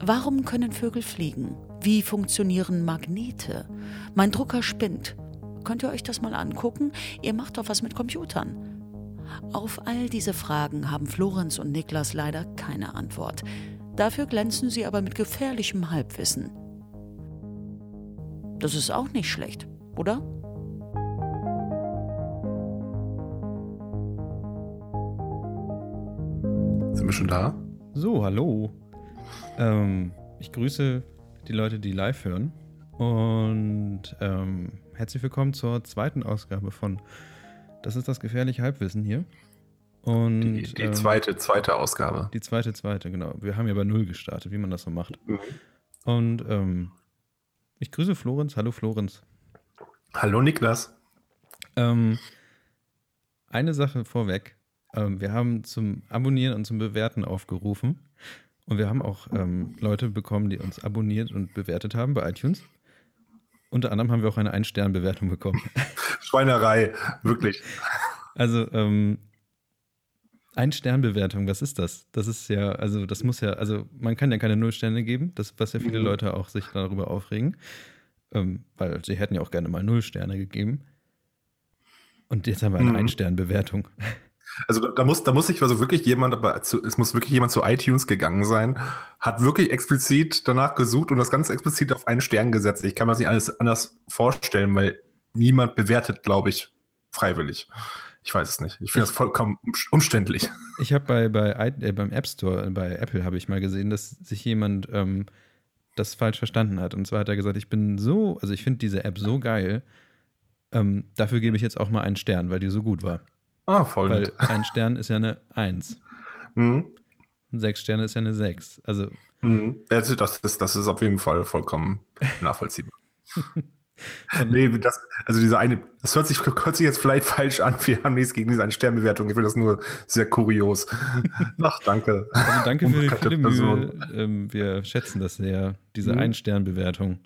Warum können Vögel fliegen? Wie funktionieren Magnete? Mein Drucker spinnt. Könnt ihr euch das mal angucken? Ihr macht doch was mit Computern. Auf all diese Fragen haben Florenz und Niklas leider keine Antwort. Dafür glänzen sie aber mit gefährlichem Halbwissen. Das ist auch nicht schlecht, oder? Sind wir schon da? So, hallo. Ähm, ich grüße die Leute, die live hören. Und ähm, herzlich willkommen zur zweiten Ausgabe von Das ist das gefährliche Halbwissen hier. Und, die, die ähm, zweite, zweite Ausgabe. Die zweite, zweite, genau. Wir haben ja bei Null gestartet, wie man das so macht. Mhm. Und ähm, ich grüße Florenz. Hallo Florenz. Hallo Niklas. Ähm, eine Sache vorweg. Ähm, wir haben zum Abonnieren und zum Bewerten aufgerufen. Und wir haben auch ähm, Leute bekommen, die uns abonniert und bewertet haben bei iTunes. Unter anderem haben wir auch eine Ein-Stern-Bewertung bekommen. Schweinerei, wirklich. Also, ähm, Ein-Stern-Bewertung, was ist das? Das ist ja, also das muss ja, also man kann ja keine Null-Sterne geben, das, was ja viele mhm. Leute auch sich darüber aufregen. Ähm, weil sie hätten ja auch gerne mal Null Sterne gegeben. Und jetzt haben wir eine mhm. Ein-Stern-Bewertung. Also da muss, da muss sich also wirklich jemand, aber zu, es muss wirklich jemand zu iTunes gegangen sein, hat wirklich explizit danach gesucht und das ganz explizit auf einen Stern gesetzt. Ich kann mir das nicht alles anders vorstellen, weil niemand bewertet, glaube ich, freiwillig. Ich weiß es nicht. Ich finde das vollkommen umständlich. Ich habe bei, bei äh, beim App Store, bei Apple habe ich mal gesehen, dass sich jemand ähm, das falsch verstanden hat. Und zwar hat er gesagt, ich bin so, also ich finde diese App so geil, ähm, dafür gebe ich jetzt auch mal einen Stern, weil die so gut war. Ah, voll. Weil ein Stern ist ja eine Eins. Mhm. Und sechs Sterne ist ja eine Sechs. Also. Mhm. Das, ist, das ist auf jeden Fall vollkommen nachvollziehbar. nee, das, also diese eine, das hört sich, hört sich jetzt vielleicht falsch an. Wir haben nichts gegen diese eine Sternbewertung. Ich finde das nur sehr kurios. Ach, danke. Also danke für die viele Mühe. Ähm, wir schätzen das sehr, diese mhm. Ein-Stern-Bewertung.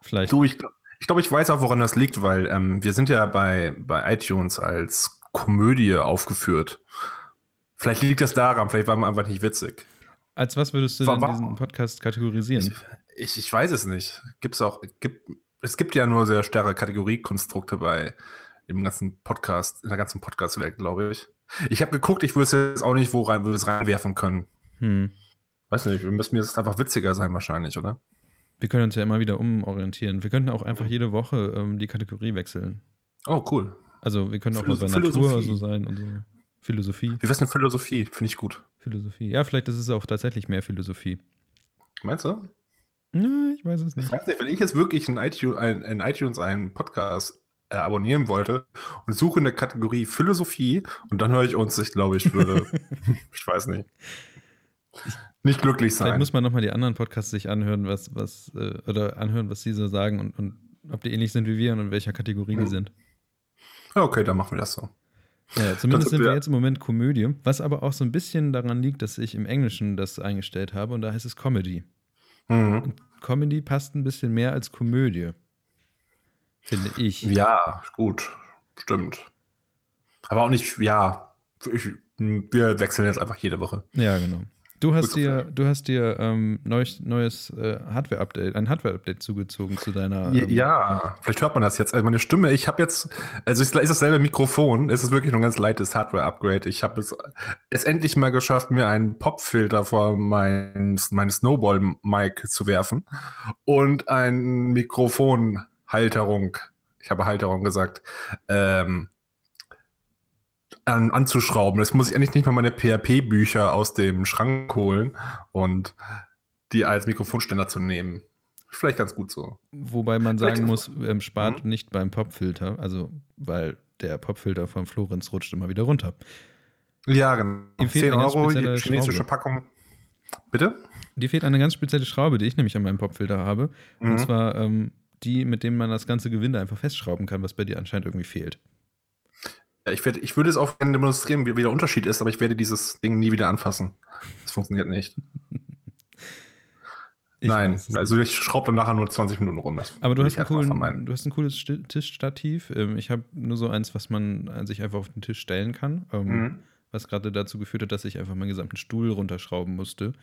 Vielleicht. Du, ich, ich glaube, ich weiß auch, woran das liegt, weil ähm, wir sind ja bei, bei iTunes als Komödie aufgeführt. Vielleicht liegt das daran, vielleicht war man einfach nicht witzig. Als was würdest du denn diesen Podcast kategorisieren? Ich, ich, weiß es nicht. Gibt's auch, gibt, es gibt ja nur sehr starre Kategoriekonstrukte bei dem ganzen Podcast, in der ganzen Podcast-Welt, glaube ich. Ich habe geguckt, ich es jetzt auch nicht wo rein, würde es reinwerfen können. Hm. Weiß nicht, wir müssen mir das einfach witziger sein wahrscheinlich, oder? Wir können uns ja immer wieder umorientieren. Wir könnten auch einfach jede Woche ähm, die Kategorie wechseln. Oh, cool. Also wir können auch mal bei Natur so sein und so. Philosophie. Wie wär's denn Philosophie? Finde ich gut. Philosophie. Ja, vielleicht ist es auch tatsächlich mehr Philosophie. Meinst du? Ja, ich weiß es nicht. Ich weiß nicht, wenn ich jetzt wirklich in iTunes, ein, in iTunes einen Podcast äh, abonnieren wollte und suche in der Kategorie Philosophie und dann höre ich uns, ich glaube, ich würde, ich weiß nicht, nicht glücklich sein. Vielleicht muss man nochmal die anderen Podcasts sich anhören, was, was, äh, oder anhören, was sie so sagen und, und ob die ähnlich sind wie wir und in welcher Kategorie mhm. die sind. Okay, dann machen wir das so. Ja, zumindest sind wir jetzt im Moment Komödie, was aber auch so ein bisschen daran liegt, dass ich im Englischen das eingestellt habe und da heißt es Comedy. Mhm. Comedy passt ein bisschen mehr als Komödie. Finde ich. Ja, gut, stimmt. Aber auch nicht, ja, ich, wir wechseln jetzt einfach jede Woche. Ja, genau. Du hast dir, du hast dir ähm, neues, neues äh, Hardware-Update, ein Hardware-Update zugezogen zu deiner. Ähm ja, vielleicht hört man das jetzt. Also meine Stimme, ich habe jetzt, also es ist dasselbe Mikrofon, es ist wirklich nur ein ganz leichtes Hardware-Upgrade. Ich habe es, es endlich mal geschafft, mir einen Popfilter vor mein, mein Snowball-Mic zu werfen und ein Mikrofonhalterung. Ich habe Halterung gesagt. Ähm, an, anzuschrauben. Das muss ich endlich nicht mal meine PHP-Bücher aus dem Schrank holen und die als Mikrofonständer zu nehmen. Vielleicht ganz gut so. Wobei man sagen muss, ähm, spart mhm. nicht beim Popfilter, also weil der Popfilter von Florenz rutscht immer wieder runter. Ja, genau. 10 Euro, die chinesische Schraube. Packung. Bitte? Die fehlt eine ganz spezielle Schraube, die ich nämlich an meinem Popfilter habe. Mhm. Und zwar ähm, die, mit dem man das ganze Gewinde einfach festschrauben kann, was bei dir anscheinend irgendwie fehlt. Ich, werde, ich würde es auch gerne demonstrieren, wie, wie der Unterschied ist, aber ich werde dieses Ding nie wieder anfassen. Das funktioniert nicht. Ich Nein, also ich schraube dann nachher nur 20 Minuten rum. Das aber du hast, coolen, du hast, ein cooles Tischstativ. Ähm, ich habe nur so eins, was man sich einfach auf den Tisch stellen kann. Ähm, mhm. Was gerade dazu geführt hat, dass ich einfach meinen gesamten Stuhl runterschrauben musste.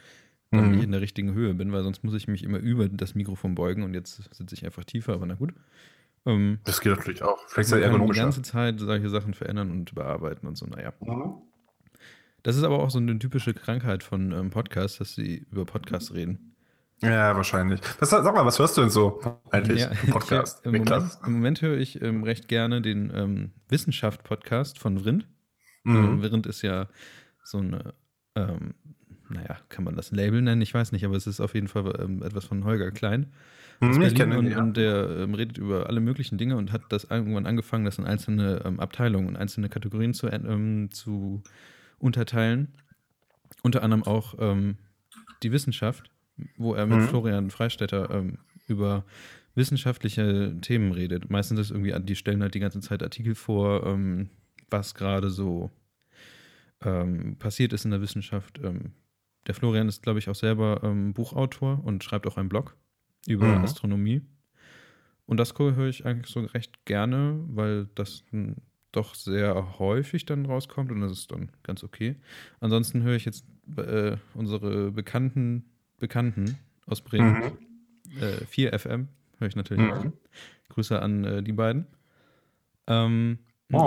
damit Mhm. ich in der richtigen Höhe bin, weil sonst muss ich mich immer über das Mikrofon beugen und jetzt sitze ich einfach tiefer, aber na gut. Ähm, Das geht natürlich auch. Vielleicht man kann die ganze Zeit solche Sachen verändern und bearbeiten und so, naja. Mhm. Das ist aber auch so eine typische Krankheit von ähm, Podcasts, dass sie über Podcasts reden. Ja, wahrscheinlich. Was, sag mal, was hörst du denn so eigentlich Ja, im Podcast? Ich, im, Moment? Im Moment höre ich ähm, recht gerne den ähm, Wissenschaft-Podcast von Vrind. Mhm. Ähm, Vrind ist ja so eine, ähm, naja, kann man das Label nennen? Ich weiß nicht, aber es ist auf jeden Fall ähm, etwas von Holger Klein aus Mhm, ich Berlin und, ihn, ja. und der ähm, redet über alle möglichen Dinge und hat das irgendwann angefangen, das in einzelne ähm, Abteilungen und einzelne Kategorien zu, ähm, zu unterteilen. Unter anderem auch ähm, die Wissenschaft, wo er mit Mhm. Florian Freistetter ähm, über wissenschaftliche Themen redet. Meistens ist irgendwie, die stellen halt die ganze Zeit Artikel vor, was gerade so passiert ist in der Wissenschaft. Der Florian ist, glaube ich, auch selber ähm, Buchautor und schreibt auch einen Blog über Mhm. Astronomie. Und das höre ich eigentlich so recht gerne, weil das m, doch sehr häufig dann rauskommt und das ist dann ganz okay. Ansonsten höre ich jetzt äh, unsere bekannten Bekannten aus Bremen, Mhm. äh, 4FM, höre ich natürlich auch. Mhm. Grüße an äh, die beiden. Ähm,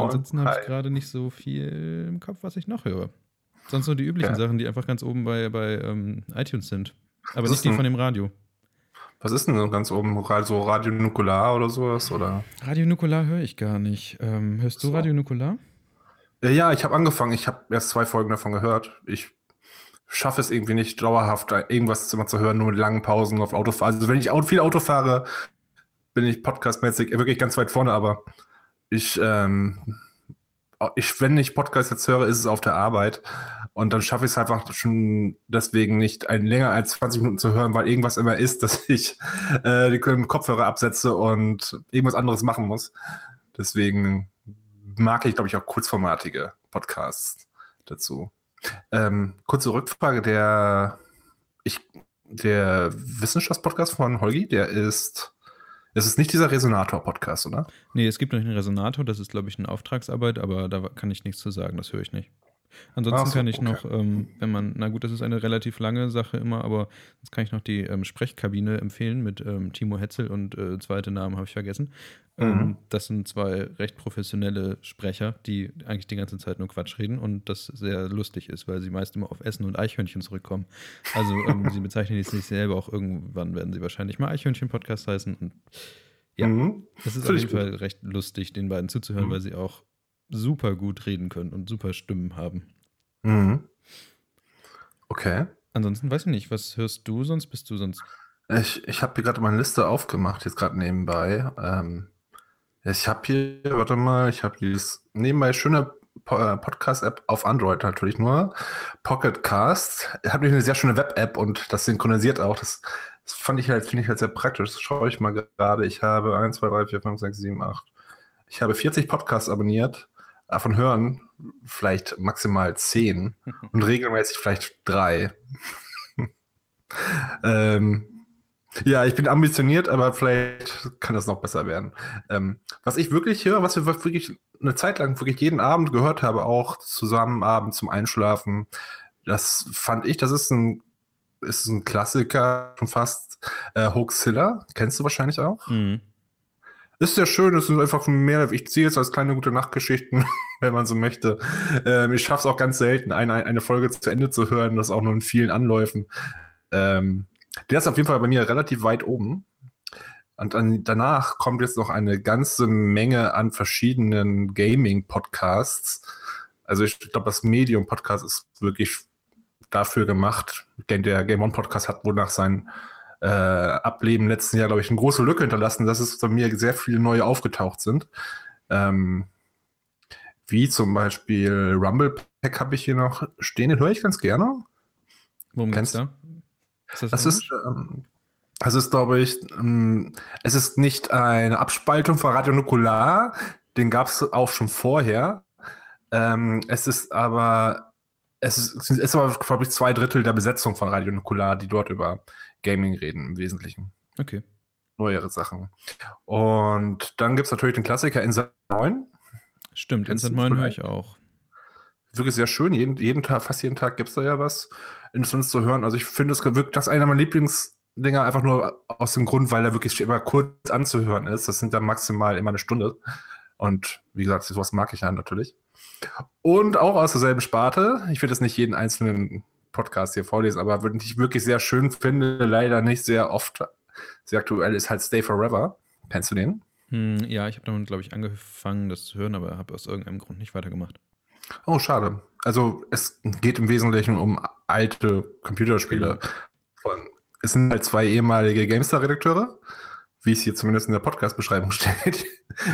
ansonsten habe ich gerade nicht so viel im Kopf, was ich noch höre. Sonst nur die üblichen Ja. Sachen, die einfach ganz oben bei, bei ähm, iTunes sind. Aber Was nicht die von dem Radio. Was ist denn so ganz oben? So Radio Nukular oder sowas? Oder? Radio Nukular höre ich gar nicht. Ähm, hörst du So. Radio Nukular? Ja, ja, ich habe angefangen. Ich habe erst zwei Folgen davon gehört. Ich schaffe es irgendwie nicht, dauerhaft da irgendwas immer zu hören, nur mit langen Pausen auf Autofahren. Also wenn ich viel Auto fahre, bin ich podcastmäßig wirklich ganz weit vorne, aber ich, ähm, ich, wenn ich Podcast jetzt höre, ist es auf der Arbeit. Und dann schaffe ich es einfach schon deswegen nicht, ein länger als 20 Minuten zu hören, weil irgendwas immer ist, dass ich äh, die Kopfhörer absetze und irgendwas anderes machen muss. Deswegen mag ich, glaube ich, auch kurzformatige Podcasts dazu. Ähm, kurze Rückfrage, der, ich, der Wissenschaftspodcast von Holgi, der ist, es ist nicht dieser Resonator-Podcast, oder? Nee, es gibt noch einen Resonator, das ist, glaube ich, eine Auftragsarbeit, aber da kann ich nichts zu sagen, das höre ich nicht. Ansonsten so, kann ich okay. noch, ähm, wenn man, na gut, das ist eine relativ lange Sache immer, aber jetzt kann ich noch die ähm, Sprechkabine empfehlen mit ähm, Timo Hetzel und äh, zweite Namen habe ich vergessen. Ähm, Mhm. das sind zwei recht professionelle Sprecher, die eigentlich die ganze Zeit nur Quatsch reden und das sehr lustig ist, weil sie meist immer auf Essen und Eichhörnchen zurückkommen. Also ähm, sie bezeichnen sich selber auch irgendwann werden sie wahrscheinlich mal Eichhörnchen-Podcast heißen und Ja. Mhm. es ist auf Finde ich jeden Fall recht lustig, den beiden zuzuhören, Mhm. weil sie auch super gut reden können und super Stimmen haben. Mhm. Okay. Ansonsten weiß ich nicht, was hörst du sonst? Bist du sonst. Ich, ich habe hier gerade meine Liste aufgemacht, jetzt gerade nebenbei. Ähm, ich habe hier, warte mal, ich habe dieses nebenbei schöne äh, Podcast-App auf Android natürlich nur. Pocket Cast. Hat nämlich eine sehr schöne Web-App und das synchronisiert auch. Das, das fand ich halt, finde ich halt sehr praktisch. Das schaue ich mal gerade. Ich habe 1, 2, 3, 4, 5, 6, 7, 8. Ich habe 40 Podcasts abonniert. Davon hören vielleicht maximal 10 und regelmäßig vielleicht drei. ähm, ja, ich bin ambitioniert, aber vielleicht kann das noch besser werden. Ähm, was ich wirklich höre, was wir wirklich eine Zeit lang wirklich jeden Abend gehört habe, auch zusammen abends zum Einschlafen, das fand ich, das ist ein, ist ein Klassiker schon fast. Äh, Hoaxilla, kennst du wahrscheinlich auch? Mhm. Ist sehr schön, es sind einfach mehr, ich ziehe es als kleine gute Nachtgeschichten, wenn man so möchte. Ähm, ich schaffe es auch ganz selten, eine, eine Folge zu Ende zu hören, das auch nur in vielen Anläufen. Ähm, der ist auf jeden Fall bei mir relativ weit oben. Und dann, danach kommt jetzt noch eine ganze Menge an verschiedenen Gaming-Podcasts. Also ich glaube, das Medium-Podcast ist wirklich dafür gemacht. Denn der Game On-Podcast hat wohl nach seinem äh, Ableben letzten Jahr, glaube ich, eine große Lücke hinterlassen, dass es bei mir sehr viele neue aufgetaucht sind. Ähm, wie zum Beispiel Rumble Pack habe ich hier noch stehen, den höre ich ganz gerne. Worum Kennst- da? Ist Das ist, ähm, das ist, glaube ich, ähm, es ist nicht eine Abspaltung von Radio Nukular, den gab es auch schon vorher. Ähm, es ist aber, es ist, es ist aber, glaube ich, zwei Drittel der Besetzung von Radio Nukular, die dort über Gaming reden im Wesentlichen. Okay. Neuere Sachen. Und dann gibt es natürlich den Klassiker Inside 9. Stimmt, du 9 höre ich auch. wirklich sehr schön. Jeden, jeden Tag, fast jeden Tag gibt es da ja was Interessantes zu hören. Also ich finde, es wirkt das einer meiner Lieblingsdinger einfach nur aus dem Grund, weil er wirklich immer kurz anzuhören ist. Das sind dann maximal immer eine Stunde. Und wie gesagt, sowas mag ich ja natürlich. Und auch aus derselben Sparte. Ich will jetzt nicht jeden einzelnen Podcast hier vorlesen, aber was ich wirklich sehr schön finde, leider nicht sehr oft, sehr aktuell, ist halt Stay Forever. Kennst du den? Hm, ja, ich habe damit, glaube ich, angefangen, das zu hören, aber habe aus irgendeinem Grund nicht weitergemacht. Oh, schade. Also es geht im Wesentlichen um alte Computerspiele. Von, es sind halt zwei ehemalige GameStar-Redakteure, wie es hier zumindest in der Podcast-Beschreibung steht.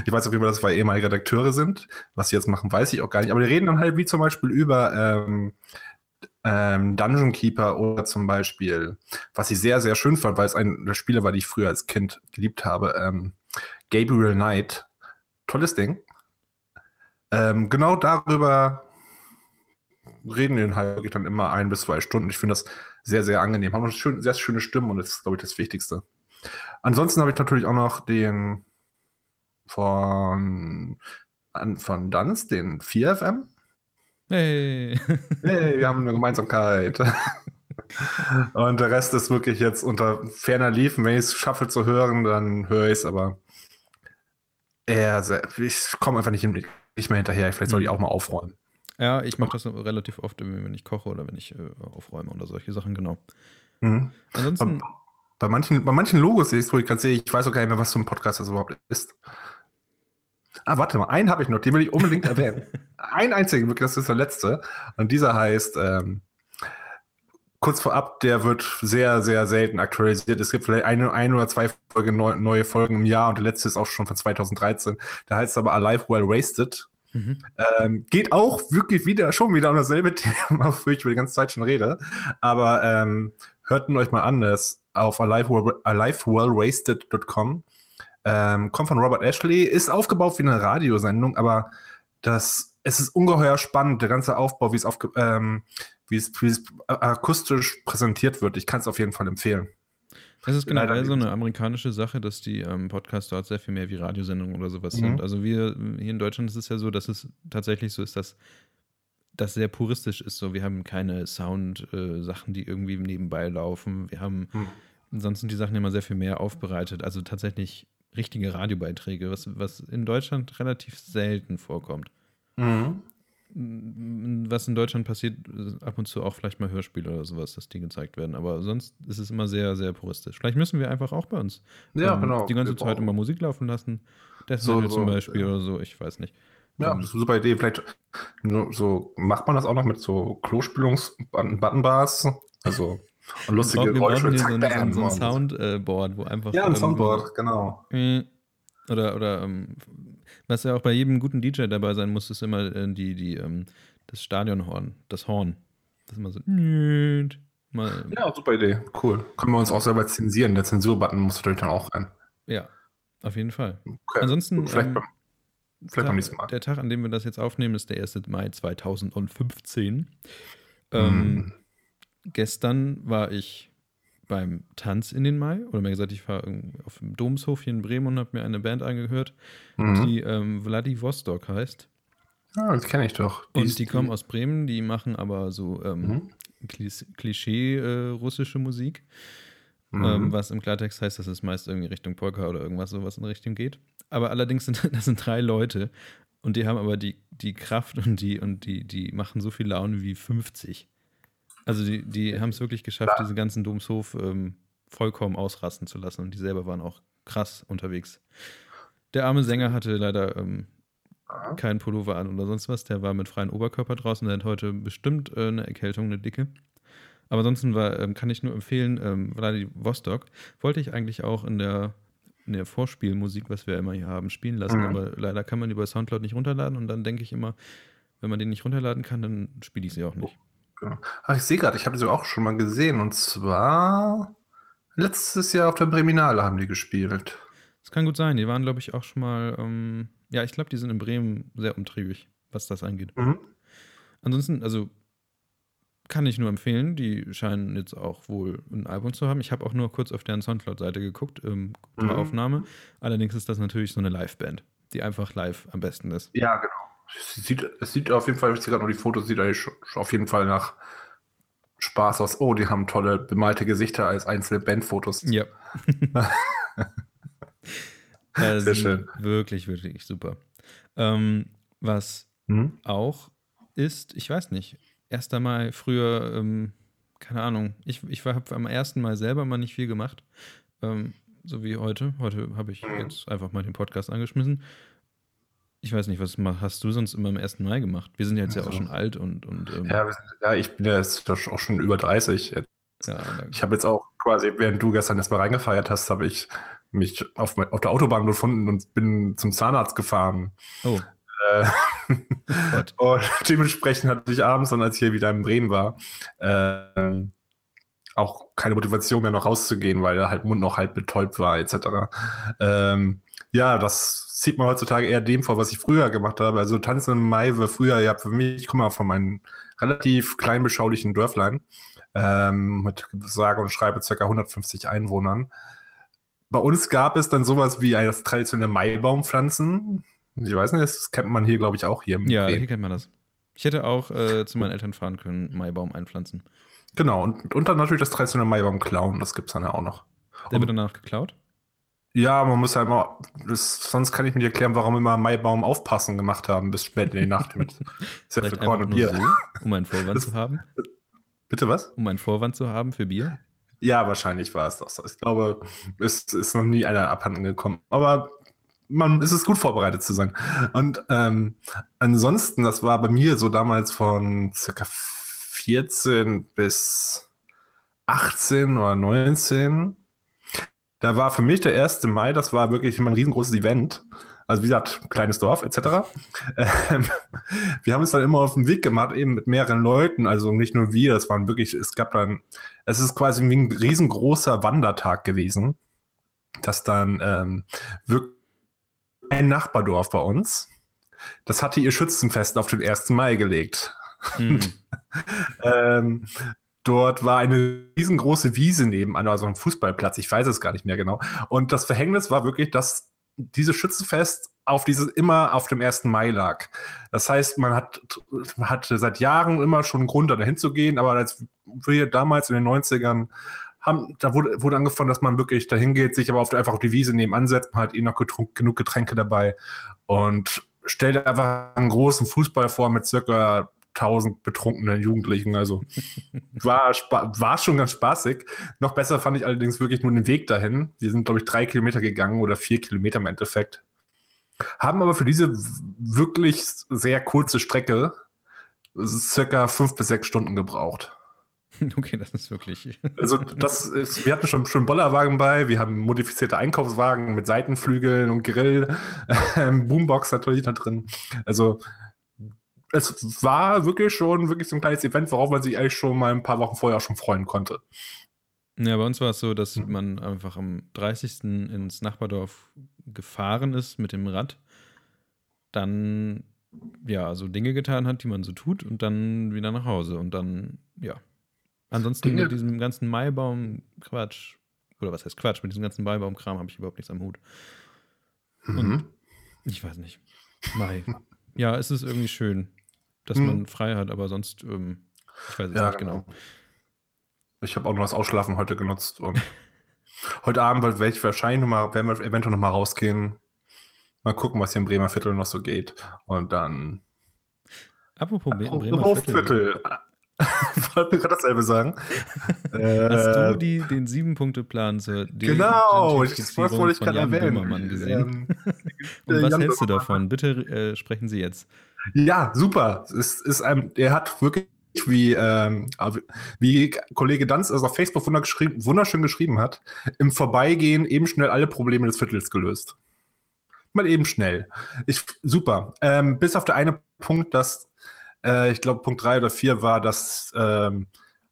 Ich weiß auf jeden Fall, dass zwei ehemalige Redakteure sind. Was sie jetzt machen, weiß ich auch gar nicht. Aber die reden dann halt wie zum Beispiel über ähm, ähm, Dungeon Keeper oder zum Beispiel, was ich sehr, sehr schön fand, weil es ein der Spiele war, die ich früher als Kind geliebt habe, ähm, Gabriel Knight. Tolles Ding. Ähm, genau darüber reden wir halt dann immer ein bis zwei Stunden. Ich finde das sehr, sehr angenehm. Haben schön, sehr schöne Stimmen und das ist, glaube ich, das Wichtigste. Ansonsten habe ich natürlich auch noch den von, von Duns, den 4FM. Hey. hey, wir haben eine Gemeinsamkeit. und der Rest ist wirklich jetzt unter ferner Liefen. Wenn ich es schaffe zu hören, dann höre ich es, aber eher sehr, ich komme einfach nicht, nicht mehr hinterher. Vielleicht soll ich mhm. auch mal aufräumen. Ja, ich mache das relativ oft, wenn ich koche oder wenn ich äh, aufräume oder solche Sachen, genau. Mhm. Ansonsten. Bei, bei, manchen, bei manchen Logos sehe ich es, wo ich gerade sehe, ich weiß auch gar nicht mehr, was so ein Podcast das überhaupt ist. Ah, warte mal, einen habe ich noch, den will ich unbedingt erwähnen. Ein einzigen, wirklich, das ist der letzte. Und dieser heißt, ähm, kurz vorab, der wird sehr, sehr selten aktualisiert. Es gibt vielleicht eine, ein oder zwei Folge, neu, neue Folgen im Jahr und der letzte ist auch schon von 2013. Der heißt aber Alive Well Wasted. Mhm. Ähm, geht auch wirklich wieder, schon wieder um dasselbe Thema, wofür ich über die ganze Zeit schon rede. Aber ähm, hört ihn euch mal an, das auf alivewellwasted.com. Ähm, kommt von Robert Ashley, ist aufgebaut wie eine Radiosendung, aber das, es ist ungeheuer spannend, der ganze Aufbau, wie es, aufge, ähm, wie es, wie es akustisch präsentiert wird. Ich kann es auf jeden Fall empfehlen. Es ist generell so eine amerikanische Sache, dass die ähm, Podcasts dort sehr viel mehr wie Radiosendungen oder sowas mhm. sind. Also wir hier in Deutschland ist es ja so, dass es tatsächlich so ist, dass das sehr puristisch ist. So, wir haben keine Sound-Sachen, äh, die irgendwie nebenbei laufen. Wir haben, mhm. sonst sind die Sachen immer sehr viel mehr aufbereitet. Also tatsächlich richtige Radiobeiträge, was, was in Deutschland relativ selten vorkommt. Mhm. Was in Deutschland passiert, ab und zu auch vielleicht mal Hörspiele oder sowas, dass die gezeigt werden. Aber sonst ist es immer sehr, sehr puristisch. Vielleicht müssen wir einfach auch bei uns ja, ähm, genau. die ganze Zeit immer Musik laufen lassen. Das so, so, zum Beispiel ja. oder so, ich weiß nicht. Ja, das ist eine super Idee. Vielleicht so macht man das auch noch mit so Klospülungs-Buttonbars. Also und lustige wir Geräusche. Wir brauchen hier so, so, so ein Soundboard, wo einfach. Ja, ein Soundboard, genau. Oder, oder ähm, was ja auch bei jedem guten DJ dabei sein muss, ist immer äh, die, die, ähm, das Stadionhorn, das Horn. Das ist immer so. Mal, ja, super Idee. Cool. Können wir uns auch selber zensieren. Der Zensurbutton muss natürlich dann auch rein. Ja, auf jeden Fall. Okay. Ansonsten. Vielleicht, ähm, beim, vielleicht beim nächsten Mal. Der Tag, an dem wir das jetzt aufnehmen, ist der 1. Mai 2015. Ähm, mm gestern war ich beim Tanz in den Mai, oder mehr gesagt, ich war auf dem Domshof hier in Bremen und habe mir eine Band angehört, mhm. die ähm, Vladivostok heißt. Ah, das kenne ich doch. Die und die kommen aus Bremen, die machen aber so ähm, mhm. Klischee-russische äh, Musik. Mhm. Ähm, was im Klartext heißt, dass es meist irgendwie Richtung Polka oder irgendwas sowas in Richtung geht. Aber allerdings sind das sind drei Leute und die haben aber die, die Kraft und die und die, die machen so viel Laune wie 50. Also die, die haben es wirklich geschafft, ja. diese ganzen Domshof ähm, vollkommen ausrasten zu lassen und die selber waren auch krass unterwegs. Der arme Sänger hatte leider ähm, keinen Pullover an oder sonst was. Der war mit freiem Oberkörper draußen. Der hat heute bestimmt äh, eine Erkältung, eine dicke. Aber ansonsten war, ähm, kann ich nur empfehlen, ähm, Vladivostok wollte ich eigentlich auch in der, in der Vorspielmusik, was wir immer hier haben, spielen lassen. Mhm. Aber leider kann man die bei Soundcloud nicht runterladen. Und dann denke ich immer, wenn man den nicht runterladen kann, dann spiele ich sie auch nicht. Genau. Ach, ich sehe gerade, ich habe sie auch schon mal gesehen. Und zwar letztes Jahr auf der Breminale haben die gespielt. Das kann gut sein. Die waren, glaube ich, auch schon mal. Ähm, ja, ich glaube, die sind in Bremen sehr umtriebig, was das angeht. Mhm. Ansonsten, also kann ich nur empfehlen. Die scheinen jetzt auch wohl ein Album zu haben. Ich habe auch nur kurz auf deren Soundcloud-Seite geguckt, ähm, mhm. Aufnahme. Allerdings ist das natürlich so eine Live-Band, die einfach live am besten ist. Ja, genau. Es sieht, es sieht auf jeden Fall, ich sehe gerade noch die Fotos, sieht eigentlich auf jeden Fall nach Spaß aus. Oh, die haben tolle bemalte Gesichter als einzelne Bandfotos. Ja. Sehr schön. Wirklich, wirklich super. Ähm, was hm? auch ist, ich weiß nicht, erst einmal früher, ähm, keine Ahnung, ich, ich habe am ersten Mal selber mal nicht viel gemacht, ähm, so wie heute. Heute habe ich hm. jetzt einfach mal den Podcast angeschmissen. Ich weiß nicht, was hast du sonst immer am 1. Mai gemacht? Wir sind jetzt also, ja auch schon alt und. und ähm, ja, ja, ich bin ja jetzt auch schon über 30. Jetzt. Ja, ich habe jetzt auch quasi, während du gestern erstmal reingefeiert hast, habe ich mich auf, auf, der Autobahn befunden und bin zum Zahnarzt gefahren. Oh. Äh, und dementsprechend hatte ich abends, dann als ich hier wieder in Bremen war, äh, auch keine Motivation mehr noch rauszugehen, weil der halt Mund noch halb betäubt war, etc. Ähm, ja, das zieht man heutzutage eher dem vor, was ich früher gemacht habe. Also Tanzen im Mai war früher, ja, für mich, ich komme mal von meinen relativ klein beschaulichen Dörflein ähm, mit sage und schreibe ca. 150 Einwohnern. Bei uns gab es dann sowas wie das traditionelle Maibaumpflanzen. Ich weiß nicht, das kennt man hier, glaube ich, auch hier. Ja, hier kennt man das. Ich hätte auch äh, zu meinen Eltern fahren können, Maibaum einpflanzen. Genau, und, und dann natürlich das traditionelle Maibaum klauen, das gibt es dann ja auch noch. Der und, wird danach geklaut? Ja, man muss halt mal, das, sonst kann ich mir erklären, warum immer Maibaum aufpassen gemacht haben bis spät in die Nacht mit Korn und Bier. So, um einen Vorwand das, zu haben? Bitte was? Um einen Vorwand zu haben für Bier? Ja, wahrscheinlich war es das. Ich glaube, es ist noch nie einer abhanden gekommen. Aber man es ist gut vorbereitet zu sein. Und ähm, ansonsten, das war bei mir so damals von circa 14 bis 18 oder 19 da war für mich der 1. Mai, das war wirklich immer ein riesengroßes Event. Also wie gesagt, kleines Dorf etc. Ähm, wir haben uns dann immer auf den Weg gemacht, eben mit mehreren Leuten. Also nicht nur wir, es waren wirklich, es gab dann, es ist quasi wie ein riesengroßer Wandertag gewesen, dass dann ähm, wirklich ein Nachbardorf bei uns, das hatte ihr Schützenfest auf den 1. Mai gelegt. Mhm. ähm, Dort war eine riesengroße Wiese nebenan, also ein Fußballplatz, ich weiß es gar nicht mehr genau. Und das Verhängnis war wirklich, dass dieses Schützenfest auf dieses immer auf dem 1. Mai lag. Das heißt, man hat, man hatte seit Jahren immer schon einen Grund, da hinzugehen, aber als wir damals in den 90ern haben, da wurde, wurde angefangen, dass man wirklich dahin geht, sich aber auf, einfach auf die Wiese nebenan setzt, man hat eh noch genug Getränke dabei und stellt einfach einen großen Fußball vor mit circa 1000 betrunkene Jugendlichen. Also war, war schon ganz spaßig. Noch besser fand ich allerdings wirklich nur den Weg dahin. Wir sind, glaube ich, drei Kilometer gegangen oder vier Kilometer im Endeffekt. Haben aber für diese wirklich sehr kurze Strecke circa fünf bis sechs Stunden gebraucht. Okay, das ist wirklich. Also, das ist, wir hatten schon, schon Bollerwagen bei, wir haben modifizierte Einkaufswagen mit Seitenflügeln und Grill, ähm, Boombox natürlich da drin. Also, es war wirklich schon wirklich so ein kleines Event, worauf man sich eigentlich schon mal ein paar Wochen vorher schon freuen konnte. Ja, bei uns war es so, dass mhm. man einfach am 30. ins Nachbardorf gefahren ist mit dem Rad, dann ja, also Dinge getan hat, die man so tut und dann wieder nach Hause und dann, ja. Ansonsten Dinge. mit diesem ganzen Maibaum-Quatsch, oder was heißt Quatsch, mit diesem ganzen Maibaum-Kram habe ich überhaupt nichts am Hut. Mhm. Und ich weiß nicht. Mai. Ja, es ist irgendwie schön dass hm. man frei hat, aber sonst, ähm, ich weiß es ja, nicht genau. genau. Ich habe auch noch das Ausschlafen heute genutzt und heute Abend werde ich wahrscheinlich noch mal, werden wir eventuell noch mal rausgehen. Mal gucken, was hier im Bremer Viertel noch so geht. Und dann. Apropos Bremer, Bremer Viertel. Viertel. ich wollte gerade dasselbe sagen. Hast äh, du die, den Sieben-Punkte-Plan zur Genau, das wollte ich gerade erwähnen. gesehen? Ähm, Und was hältst du davon? Bitte äh, sprechen Sie jetzt. Ja, super. Es ist ein, er hat wirklich wie, ähm, wie Kollege Danz es auf Facebook wunderschön geschrieben hat, im Vorbeigehen eben schnell alle Probleme des Viertels gelöst. Mal eben schnell. Ich, super. Ähm, bis auf der eine Punkt, dass äh, ich glaube Punkt drei oder vier war, dass ähm,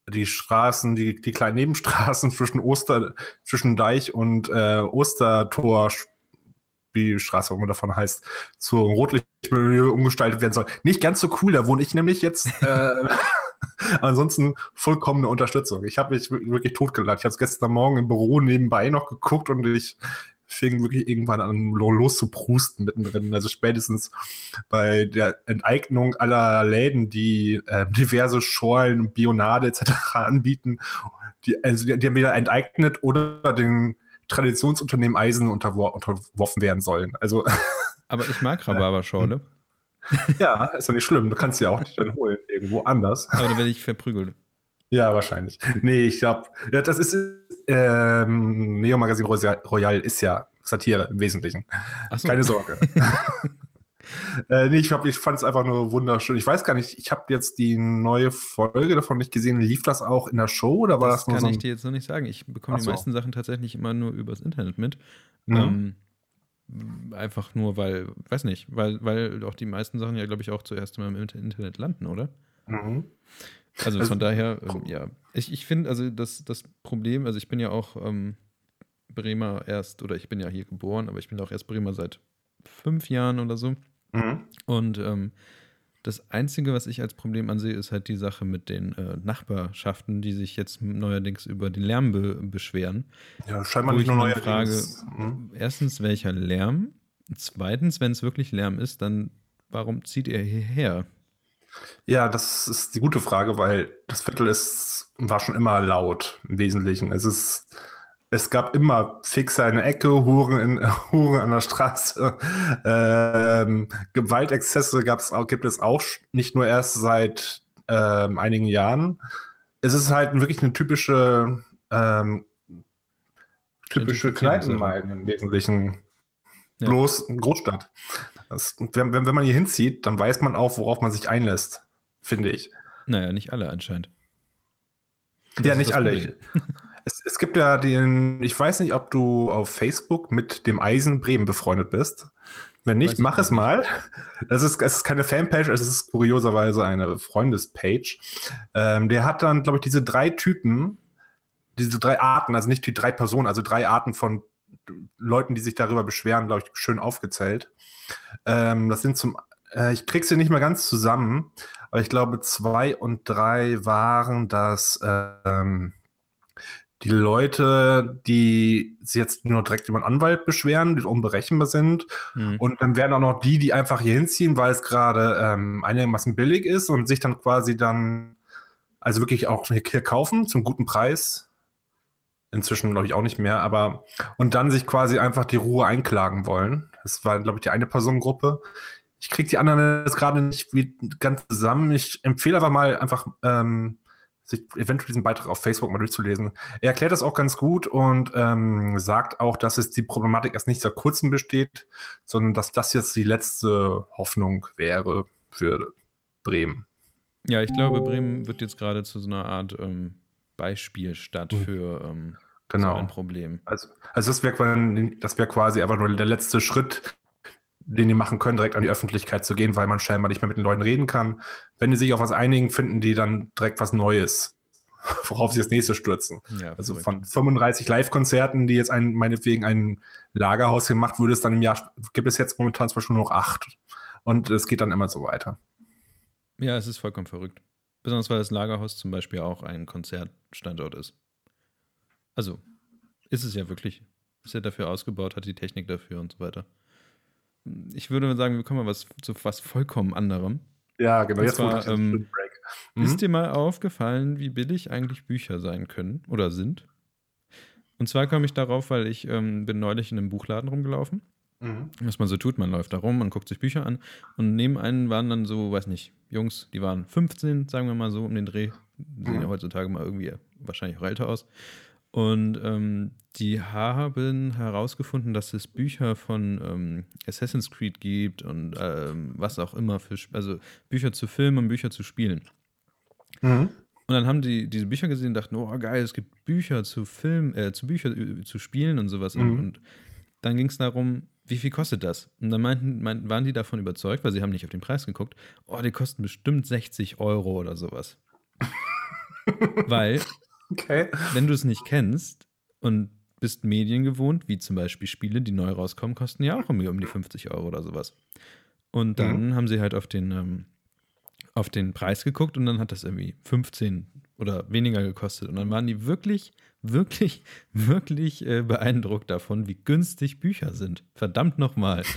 die Straßen, die, die kleinen Nebenstraßen zwischen Oster, zwischen Deich und äh, Ostertor wie die Straße immer davon heißt, zu Rotlichtmilieu umgestaltet werden soll. Nicht ganz so cool, da wohne ich nämlich jetzt. Äh, ansonsten vollkommene Unterstützung. Ich habe mich wirklich totgelacht. Ich habe es gestern Morgen im Büro nebenbei noch geguckt und ich fing wirklich irgendwann an los zu prusten mittendrin. Also spätestens bei der Enteignung aller Läden, die äh, diverse Schorlen, Bionade etc. anbieten, die, also die, die haben wieder enteignet oder den Traditionsunternehmen Eisen unterwor unterworfen werden sollen. Also, Aber ich mag Rhabarberschorle. ja, ist doch nicht schlimm. Du kannst sie auch nicht dann holen, irgendwo anders. Aber dann werde ich verprügelt. Ja, wahrscheinlich. Nee, ich glaube, ja, das ist ähm, Neo Magazin Royal ist ja Satire im Wesentlichen. So. Keine Sorge. äh, nee, ich, ich fand es einfach nur wunderschön. Ich weiß gar nicht, ich habe jetzt die neue Folge davon nicht gesehen. Lief das auch in der Show oder war das, das nur kann so ein... ich dir jetzt noch nicht sagen. Ich bekomme die meisten Sachen tatsächlich immer nur übers Internet mit. Mhm. Ähm, einfach nur, weil, weiß nicht, weil, weil auch die meisten Sachen ja, glaube ich, auch zuerst mal im Internet landen, oder? Mhm. Also, also von daher, ähm, ja. Ich, ich finde, also das, das Problem, also ich bin ja auch ähm, Bremer erst, oder ich bin ja hier geboren, aber ich bin auch erst Bremer seit fünf Jahren oder so. Mhm. Und ähm, das Einzige, was ich als Problem ansehe, ist halt die Sache mit den äh, Nachbarschaften, die sich jetzt neuerdings über den Lärm be beschweren. Ja, scheinbar nicht nur neuerdings. Frage, mhm. erstens, welcher Lärm? Zweitens, wenn es wirklich Lärm ist, dann warum zieht ihr hierher? Ja, das ist die gute Frage, weil das Viertel ist, war schon immer laut im Wesentlichen. Es ist, es gab immer fix eine Ecke, Huren, in, Huren an der Straße. Ähm, Gewaltexzesse gab's auch, gibt es auch nicht nur erst seit ähm, einigen Jahren. Es ist halt wirklich eine typische, ähm, typische Kneipenmeile im Wesentlichen. Ja. Bloß Großstadt. Das, wenn, wenn, wenn man hier hinzieht, dann weiß man auch, worauf man sich einlässt, finde ich. Naja, nicht alle anscheinend. Das ja, nicht alle. es, es gibt ja den, ich weiß nicht, ob du auf Facebook mit dem Eisen Bremen befreundet bist. Wenn nicht, mach es mal. Das ist, es ist keine Fanpage, es ist kurioserweise eine Freundespage. Ähm, der hat dann, glaube ich, diese drei Typen, diese drei Arten, also nicht die drei Personen, also drei Arten von Leuten, die sich darüber beschweren, glaube ich, schön aufgezählt. Ähm, das sind zum, äh, ich krieg sie nicht mehr ganz zusammen, aber ich glaube, zwei und drei waren das ähm, die Leute, die sich jetzt nur direkt über einen Anwalt beschweren, die unberechenbar sind. Mhm. Und dann werden auch noch die, die einfach hier hinziehen, weil es gerade ähm, einigermaßen billig ist und sich dann quasi dann, also wirklich auch hier kaufen zum guten Preis. Inzwischen glaube ich auch nicht mehr, aber und dann sich quasi einfach die Ruhe einklagen wollen. Das war, glaube ich, die eine Personengruppe. Ich kriege die anderen jetzt gerade nicht ganz zusammen. Ich empfehle aber mal einfach, ähm, sich eventuell diesen Beitrag auf Facebook mal durchzulesen. Er erklärt das auch ganz gut und ähm, sagt auch, dass es die Problematik erst nicht seit kurzem besteht, sondern dass das jetzt die letzte Hoffnung wäre für Bremen. Ja, ich glaube, Bremen wird jetzt gerade zu so einer Art ähm, Beispielstadt mhm. für ähm, genau. so ein Problem. Also, also das wäre wär quasi einfach nur der letzte Schritt, den die machen können, direkt an die Öffentlichkeit zu gehen, weil man scheinbar nicht mehr mit den Leuten reden kann. Wenn die sich auf was einigen, finden die dann direkt was Neues, worauf sie das nächste stürzen. Ja, also von 35 Live-Konzerten, die jetzt ein, meinetwegen ein Lagerhaus gemacht würde, es dann im Jahr, gibt es jetzt momentan Beispiel nur noch acht. Und es geht dann immer so weiter. Ja, es ist vollkommen verrückt. Besonders weil das Lagerhaus zum Beispiel auch ein Konzertstandort ist. Also, ist es ja wirklich. Ist ja dafür ausgebaut, hat die Technik dafür und so weiter. Ich würde sagen, wir kommen mal was, zu was vollkommen anderem. Ja, genau. Jetzt zwar, ähm, mhm. Ist dir mal aufgefallen, wie billig eigentlich Bücher sein können oder sind? Und zwar komme ich darauf, weil ich ähm, bin neulich in einem Buchladen rumgelaufen. Mhm. Was man so tut, man läuft da rum, man guckt sich Bücher an und neben einen waren dann so, weiß nicht, Jungs, die waren 15, sagen wir mal so, um den Dreh. Sehen ja mhm. heutzutage mal irgendwie wahrscheinlich auch älter aus. Und ähm, die haben herausgefunden, dass es Bücher von ähm, Assassin's Creed gibt und ähm, was auch immer für, also Bücher zu filmen und Bücher zu spielen. Mhm. Und dann haben die diese Bücher gesehen und dachten, oh geil, es gibt Bücher zu Film, äh, zu Bücher äh, zu spielen und sowas. Mhm. Und, und, dann ging es darum, wie viel kostet das? Und dann meinten, meinten, waren die davon überzeugt, weil sie haben nicht auf den Preis geguckt, oh, die kosten bestimmt 60 Euro oder sowas. weil Okay. Wenn du es nicht kennst und bist Medien gewohnt, wie zum Beispiel Spiele, die neu rauskommen, kosten ja auch um die 50 Euro oder sowas. Und dann mhm. haben sie halt auf den, ähm, auf den Preis geguckt und dann hat das irgendwie 15 oder weniger gekostet. Und dann waren die wirklich, wirklich, wirklich äh, beeindruckt davon, wie günstig Bücher sind. Verdammt nochmal.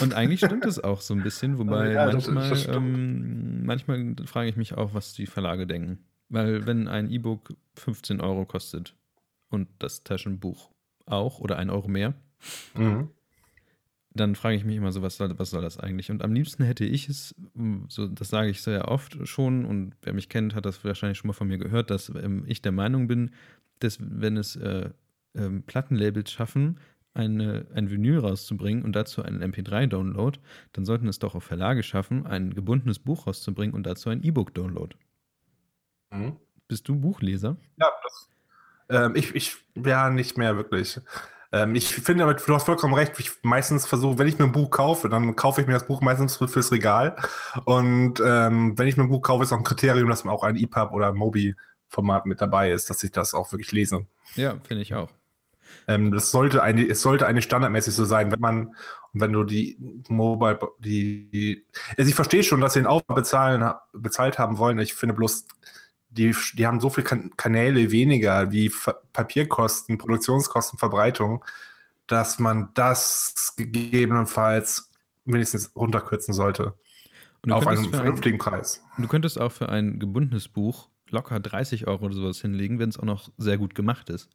Und eigentlich stimmt es auch so ein bisschen, wobei ja, manchmal, das, das ähm, manchmal frage ich mich auch, was die Verlage denken. Weil wenn ein E-Book 15 Euro kostet und das Taschenbuch auch oder ein Euro mehr, mhm. dann frage ich mich immer so, was soll, was soll das eigentlich? Und am liebsten hätte ich es, so, das sage ich sehr oft schon und wer mich kennt, hat das wahrscheinlich schon mal von mir gehört, dass ähm, ich der Meinung bin, dass wenn es äh, ähm, Plattenlabels schaffen, eine, ein Vinyl rauszubringen und dazu einen MP3-Download, dann sollten es doch auch Verlage schaffen, ein gebundenes Buch rauszubringen und dazu ein E-Book-Download. Mhm. Bist du Buchleser? Ja, das, ähm, ich, ich, ja, nicht mehr wirklich. Ähm, ich finde, aber du hast vollkommen recht. Ich meistens versuche, wenn ich mir ein Buch kaufe, dann kaufe ich mir das Buch meistens fürs Regal. Und ähm, wenn ich mir ein Buch kaufe, ist auch ein Kriterium, dass man auch ein EPUB oder Mobi-Format mit dabei ist, dass ich das auch wirklich lese. Ja, finde ich auch. Ähm, das sollte eine, es sollte eine standardmäßig so sein, wenn man, wenn du die Mobile, die, die also ich verstehe schon, dass sie den Aufbau bezahlen, bezahlt haben wollen. Ich finde bloß, die, die haben so viele kan Kanäle weniger wie Papierkosten, Produktionskosten, Verbreitung, dass man das gegebenenfalls wenigstens runterkürzen sollte. auf einen vernünftigen ein, Preis. Du könntest auch für ein gebundenes Buch locker 30 Euro oder sowas hinlegen, wenn es auch noch sehr gut gemacht ist.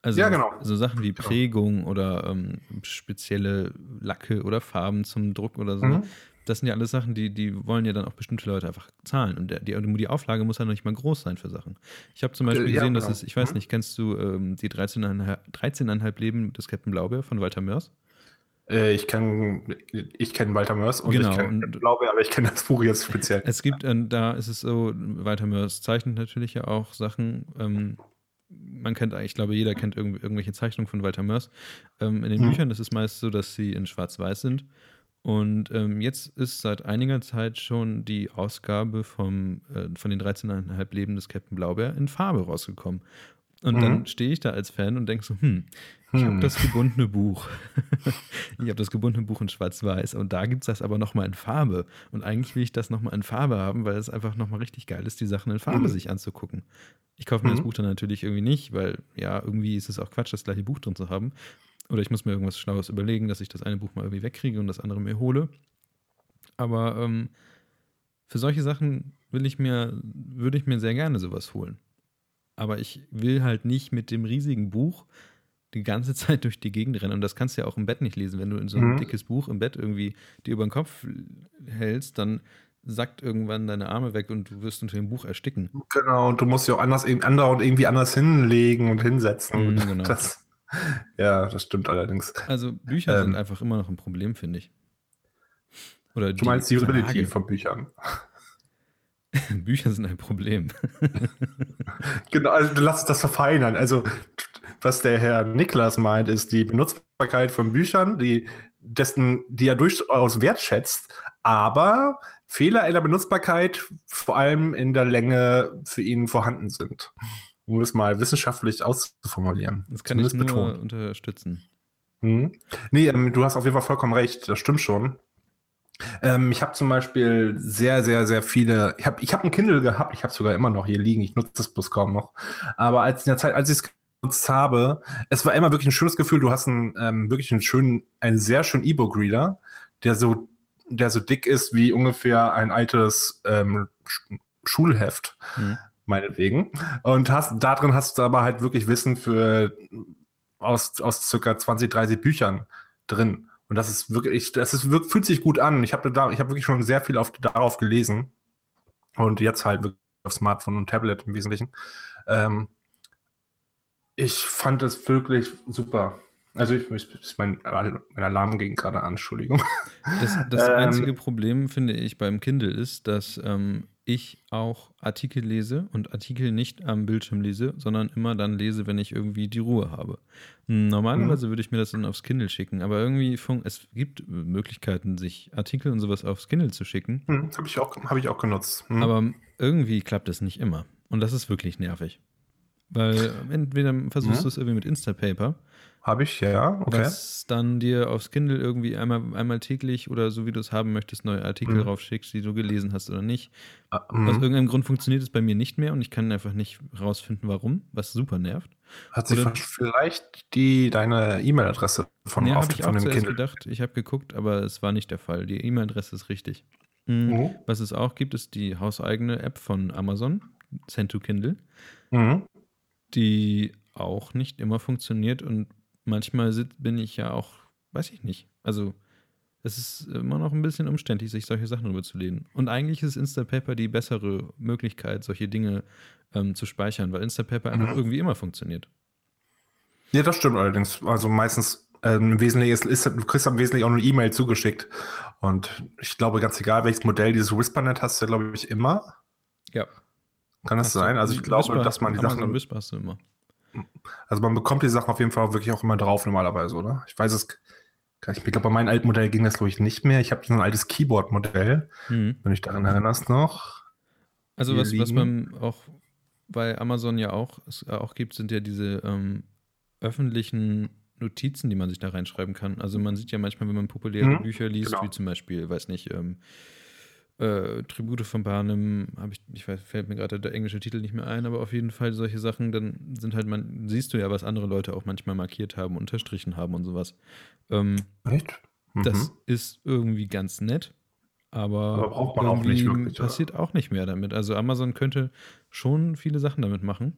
Also ja, genau. so Sachen wie genau. Prägung oder ähm, spezielle Lacke oder Farben zum Druck oder so. Mhm. Das sind ja alles Sachen, die, die wollen ja dann auch bestimmte Leute einfach zahlen. Und die, die Auflage muss ja noch nicht mal groß sein für Sachen. Ich habe zum Beispiel ja, gesehen, genau. dass es, ich weiß mhm. nicht, kennst du ähm, die 13,5 13 Leben des Captain Blaubeer von Walter Mörs? Äh, ich kenne ich kenn Walter Mörs und genau. ich kenne Blaubeer, aber ich kenne das Buch jetzt speziell. Es gibt, äh, da ist es so, Walter Mörs zeichnet natürlich ja auch Sachen. Ähm, man kennt, ich glaube, jeder kennt irgendw irgendwelche Zeichnungen von Walter Mörs. Ähm, in den hm. Büchern ist es meist so, dass sie in Schwarz-Weiß sind. Und ähm, jetzt ist seit einiger Zeit schon die Ausgabe vom, äh, von den 13,5 Leben des Captain Blaubeer in Farbe rausgekommen. Und mhm. dann stehe ich da als Fan und denke so, hm, ich hm. habe das gebundene Buch. ich habe das gebundene Buch in Schwarz-Weiß und da gibt es das aber nochmal in Farbe. Und eigentlich will ich das nochmal in Farbe haben, weil es einfach nochmal richtig geil ist, die Sachen in Farbe mhm. sich anzugucken. Ich kaufe mir mhm. das Buch dann natürlich irgendwie nicht, weil ja, irgendwie ist es auch Quatsch, das gleiche Buch drin zu haben. Oder ich muss mir irgendwas Schlaues überlegen, dass ich das eine Buch mal irgendwie wegkriege und das andere mir hole. Aber ähm, für solche Sachen will ich mir, würde ich mir sehr gerne sowas holen aber ich will halt nicht mit dem riesigen Buch die ganze Zeit durch die Gegend rennen. Und das kannst du ja auch im Bett nicht lesen. Wenn du in so ein mhm. dickes Buch im Bett irgendwie dir über den Kopf hältst, dann sackt irgendwann deine Arme weg und du wirst unter dem Buch ersticken. Genau, und du musst ja auch anders und irgendwie anders hinlegen und hinsetzen. Mhm, genau. Das, ja, das stimmt allerdings. Also Bücher ähm, sind einfach immer noch ein Problem, finde ich. Oder du meinst die Usability von Büchern. Bücher sind ein Problem. genau, also lass das verfeinern. Also, was der Herr Niklas meint, ist die Benutzbarkeit von Büchern, die, dessen, die er durchaus wertschätzt, aber Fehler in der Benutzbarkeit vor allem in der Länge für ihn vorhanden sind. Um es mal wissenschaftlich auszuformulieren. Das kann Zumindest ich nur betont. unterstützen. Hm. Nee, ähm, du hast auf jeden Fall vollkommen recht, das stimmt schon. Ähm, ich habe zum Beispiel sehr, sehr, sehr viele. Ich habe ich hab ein Kindle gehabt, ich habe sogar immer noch hier liegen, ich nutze das bloß kaum noch. Aber als in der Zeit, als ich es genutzt habe, es war immer wirklich ein schönes Gefühl. Du hast einen, ähm, wirklich einen schönen, einen sehr schönen E-Book-Reader, der so, der so dick ist wie ungefähr ein altes ähm, Schulheft, mhm. Meinetwegen. Und hast, da drin hast du aber halt wirklich Wissen für aus, aus circa 20, 30 Büchern drin. Und das ist wirklich, das ist, fühlt sich gut an. Ich habe da, ich habe wirklich schon sehr viel auf, darauf gelesen. Und jetzt halt wirklich auf Smartphone und Tablet im Wesentlichen. Ähm, ich fand es wirklich super. Also ich, ich mein, mein Alarm ging gerade an, Entschuldigung. Das, das ähm, einzige Problem, finde ich, beim Kindle ist, dass ähm, ich auch Artikel lese und Artikel nicht am Bildschirm lese, sondern immer dann lese, wenn ich irgendwie die Ruhe habe. Normalerweise mhm. würde ich mir das dann aufs Kindle schicken, aber irgendwie es gibt Möglichkeiten, sich Artikel und sowas aufs Kindle zu schicken. Mhm, Habe ich, auch, hab ich auch genutzt. Mhm. Aber irgendwie klappt das nicht immer. Und das ist wirklich nervig. Weil entweder versuchst du es irgendwie mit Instapaper, Habe ich, ja, okay. was dann dir aufs Kindle irgendwie einmal, einmal täglich oder so wie du es haben möchtest, neue Artikel Mhm. raufschickst, die du gelesen hast oder nicht. Ah, Aus mhm. irgendeinem Grund funktioniert es bei mir nicht mehr und ich kann einfach nicht rausfinden, warum, was super nervt. Hat sich vielleicht die, deine E-Mail-Adresse von, ja, auf, ich von auch dem Kindle? gedacht. Ich habe geguckt, aber es war nicht der Fall. Die E-Mail-Adresse ist richtig. Mhm. Mhm. Was es auch gibt, ist die hauseigene App von Amazon, Send to Kindle, Mhm. die auch nicht immer funktioniert und manchmal bin ich ja auch, weiß ich nicht. Also es ist immer noch ein bisschen umständlich, sich solche Sachen rüberzulegen. Und eigentlich ist Instapaper die bessere Möglichkeit, solche Dinge ähm, zu speichern, weil Instapaper einfach Mhm. irgendwie immer funktioniert. Ja, das stimmt allerdings. Also meistens ähm, im Wesentlichen ist, ist, du kriegst am Wesentlichen auch eine E-Mail zugeschickt. Und ich glaube, ganz egal, welches Modell dieses WhisperNet hast du, glaube ich, immer. Ja. Kann das Hast sein? Also ich Whisper glaube, hast- dass man die Amazon Sachen, Whisper hast du immer. Also man bekommt die Sachen auf jeden Fall auch wirklich auch immer drauf normalerweise, oder? Ich weiß es, gar nicht. ich glaube, bei meinem alten Modell ging das, glaube ich, nicht mehr. Ich habe so ein altes Keyboard-Modell, Mhm. wenn ich daran erinnerst noch. Also hier was, was man auch bei Amazon ja auch, es auch gibt, sind ja diese ähm, öffentlichen Notizen, die man sich da reinschreiben kann. Also man sieht ja manchmal, wenn man populäre Mhm, Bücher liest, genau. wie zum Beispiel, weiß nicht, ähm, äh, Tribute von Barnum, habe ich, ich weiß, fällt mir gerade der englische Titel nicht mehr ein, aber auf jeden Fall solche Sachen, dann sind halt man, siehst du ja, was andere Leute auch manchmal markiert haben, unterstrichen haben und sowas. Ähm, Echt? Mhm. das ist irgendwie ganz nett, aber, Aber braucht man auch nicht wirklich, oder? passiert auch nicht mehr damit. Also Amazon könnte schon viele Sachen damit machen.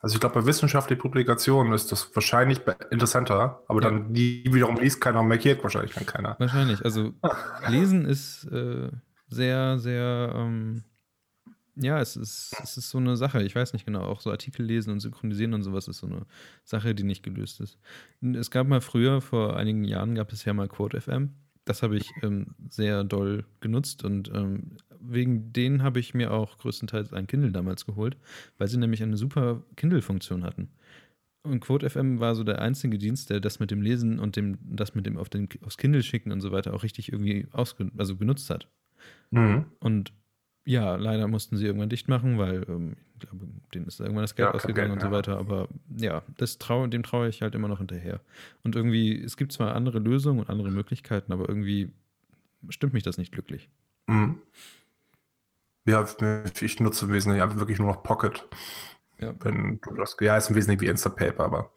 Also ich glaube, bei wissenschaftlichen Publikationen ist das wahrscheinlich interessanter, aber Ja. dann die wiederum liest keiner und markiert wahrscheinlich dann keiner. Wahrscheinlich. Also Lesen ist äh, sehr, sehr, ähm, ja, es ist, es ist so eine Sache. Ich weiß nicht genau. Auch so Artikel lesen und synchronisieren und sowas ist so eine Sache, die nicht gelöst ist. Es gab mal früher, vor einigen Jahren, gab es ja mal Quote FM. Das habe ich ähm, sehr doll genutzt und ähm, wegen denen habe ich mir auch größtenteils ein Kindle damals geholt, weil sie nämlich eine super Kindle-Funktion hatten. Und Quote FM war so der einzige Dienst, der das mit dem Lesen und dem, das mit dem auf den, aufs Kindle schicken und so weiter auch richtig irgendwie ausge, also genutzt hat. Mhm. Und ja, leider mussten sie irgendwann dicht machen, weil ähm, ich glaube, denen ist irgendwann das Geld Ja, ausgegangen Geld und so weiter. Aber ja, das trau, dem traue ich halt immer noch hinterher. Und irgendwie, es gibt zwar andere Lösungen und andere Möglichkeiten, aber irgendwie stimmt mich das nicht glücklich. Mhm. Ja, ich nutze im Wesentlichen einfach wirklich nur noch Pocket. Ja. Wenn du das, ja, ist im Wesentlichen wie Instapaper, aber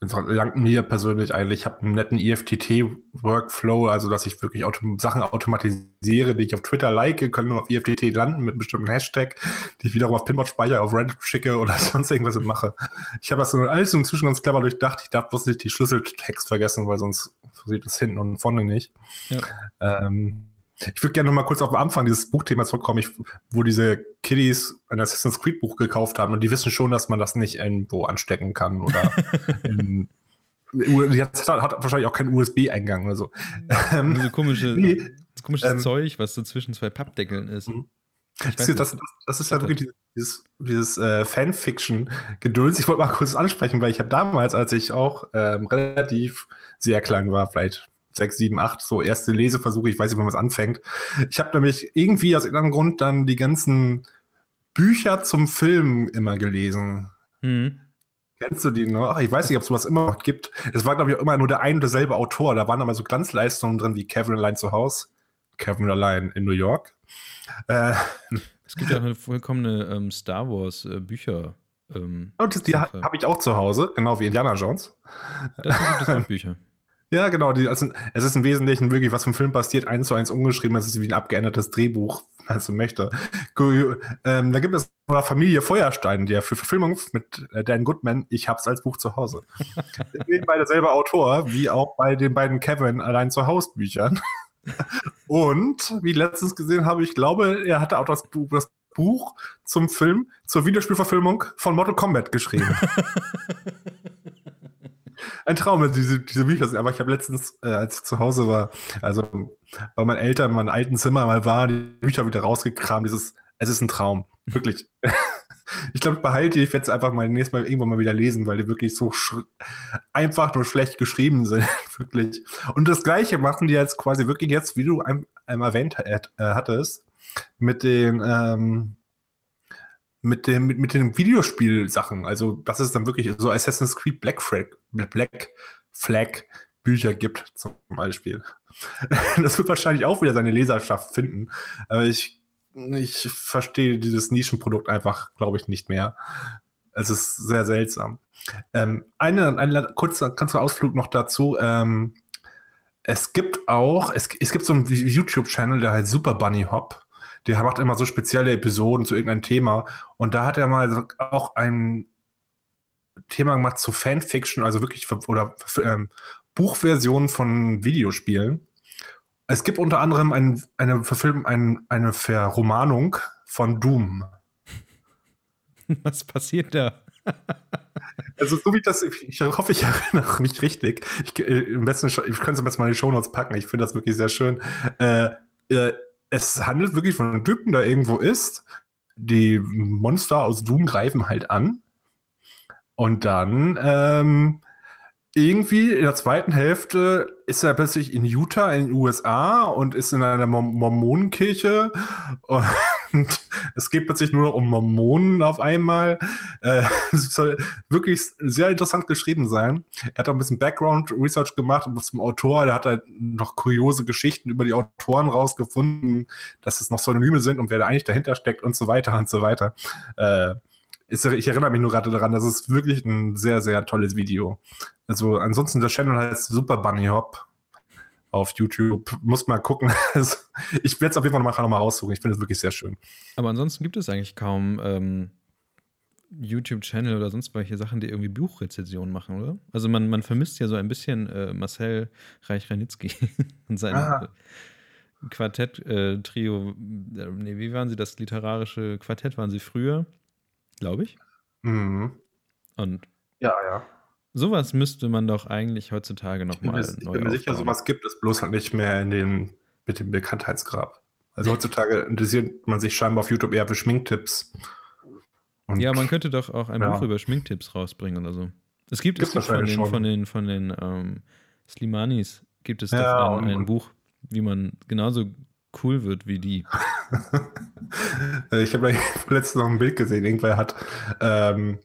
langt mir persönlich eigentlich, ich habe einen netten E EFTT-Workflow, also dass ich wirklich autom Sachen automatisiere, die ich auf Twitter like, können nur auf EFTT landen mit einem bestimmten Hashtag, die ich wiederum auf Pinbot speichere, auf Reddit schicke oder sonst irgendwas mache. Ich habe das alles inzwischen ganz clever durchdacht. Ich darf bloß nicht die Schlüsseltext vergessen, weil sonst sieht es hinten und vorne nicht. Ja. Ähm, ich würde gerne noch mal kurz auf den Anfang dieses Buchthemas zurückkommen, ich, wo diese Kiddies ein Assassin's Creed Buch gekauft haben und die wissen schon, dass man das nicht irgendwo anstecken kann oder in, jetzt hat, hat wahrscheinlich auch keinen USB-Eingang oder so. Ähm, Nur so komische, nee, komisches ähm, Zeug, was so zwischen zwei Pappdeckeln ist. Mhm. Das, weiß das, nicht. das ist ja wirklich dieses, dieses äh, Fanfiction-Gedöns. Ich wollte mal kurz ansprechen, weil ich habe damals, als ich auch ähm, relativ sehr klein war, vielleicht sechs, sieben, acht, so erste Leseversuche, ich weiß nicht, wann man es anfängt. Ich habe nämlich irgendwie aus irgendeinem Grund dann die ganzen Bücher zum Film immer gelesen. Mhm. Kennst du die noch? Ich weiß nicht, ob es sowas immer noch gibt. Es war, glaube ich, auch immer nur der ein und derselbe Autor. Da waren aber so Glanzleistungen drin wie Kevin allein zu Hause, Kevin allein in New York. Äh, Es gibt ja auch eine vollkommene ähm, Star Wars äh, Bücher. Ähm, und das, die habe ich auch zu Hause, genau wie Indiana Jones. Es auch Bücher. Ja, genau. Die, also, es ist im Wesentlichen wirklich, was vom Film passiert, eins zu eins umgeschrieben. Es ist wie ein abgeändertes Drehbuch, wenn du möchte. Gu- Ähm, da gibt es noch Familie Feuerstein, der für Verfilmung mit äh, Dan Goodman, ich hab's als Buch zu Hause. Nebenbei derselbe Autor, wie auch bei den beiden Kevin allein zu Haus Büchern. Und wie letztens gesehen habe, ich glaube, er hatte auch das Buch, das Buch zum Film, zur Videospielverfilmung von Mortal Kombat geschrieben. Ein Traum, wenn diese, diese Bücher sind. Aber ich habe letztens, äh, als ich zu Hause war, also bei meinen Eltern in meinem alten Zimmer mal war, die Bücher wieder rausgekramt. Dieses, es ist ein Traum. Wirklich. ich glaube, ich behalte die. Ich werde es einfach mal nächstes Mal irgendwann mal wieder lesen, weil die wirklich so einfach nur schlecht geschrieben sind. wirklich. Und das Gleiche machen die jetzt quasi wirklich jetzt, wie du ein, einmal erwähnt äh, hattest, mit den, ähm, mit dem mit, mit den Videospielsachen. Also, dass es dann wirklich so Assassin's Creed Black Flag, Black Flag Bücher gibt, zum Beispiel. Das wird wahrscheinlich auch wieder seine Leserschaft finden. Aber ich, ich verstehe dieses Nischenprodukt einfach, glaube ich, nicht mehr. Es ist sehr seltsam. Ähm, eine, eine kurzer, kurzer Ausflug noch dazu. Ähm, es gibt auch, es, es gibt so einen YouTube-Channel, der heißt Super Bunny Hop. Der macht immer so spezielle Episoden zu irgendeinem Thema. Und da hat er mal auch ein Thema gemacht zu Fanfiction, also wirklich oder ähm, Buchversionen von Videospielen. Es gibt unter anderem ein, eine Verfilmung, ein, eine Verromanung von Doom. Was passiert da? Also so wie das, ich hoffe, ich erinnere mich richtig. Ich, äh, im besten, ich könnte es am besten mal in die Shownotes packen. Ich finde das wirklich sehr schön. Äh, äh, es handelt wirklich von einem Typen, der irgendwo ist. Die Monster aus Doom greifen halt an. Und dann ähm, irgendwie in der zweiten Hälfte ist er plötzlich in Utah in den USA und ist in einer Mormonenkirche und es geht plötzlich nur noch um Mormonen auf einmal. Äh, es soll wirklich sehr interessant geschrieben sein. Er hat auch ein bisschen Background Research gemacht zum Autor. Der hat halt noch kuriose Geschichten über die Autoren rausgefunden, dass es noch Synonyme sind und wer da eigentlich dahinter steckt und so weiter und so weiter. Äh, ich erinnere mich nur gerade daran, das ist wirklich ein sehr, sehr tolles Video. Also ansonsten, der Channel heißt Super Bunny Hop auf YouTube. Muss mal gucken. Also, ich werde es auf jeden Fall noch mal raussuchen. Ich finde es wirklich sehr schön. Aber ansonsten gibt es eigentlich kaum ähm, YouTube-Channel oder sonst welche Sachen, die irgendwie Buchrezensionen machen, oder? Also man, man vermisst ja so ein bisschen äh, Marcel Reich-Ranitzky und sein ah. Quartett-Trio. Äh, nee, wie waren sie? Das literarische Quartett waren sie früher glaube ich. Mhm. Und ja, ja. Sowas müsste man doch eigentlich heutzutage nochmal neu Ich bin mir sicher, sowas gibt es bloß halt nicht mehr in den, mit dem Bekanntheitsgrab. Also heutzutage interessiert man sich scheinbar auf YouTube eher für Schminktipps. Und ja, man könnte doch auch ein ja. Buch über Schminktipps rausbringen oder so. Es gibt, es von den, von den, von den ähm, Slimanis gibt es ja, doch ein, ein Buch, wie man genauso cool wird wie die. ich habe letztens noch ein Bild gesehen. Irgendwer hat ähm,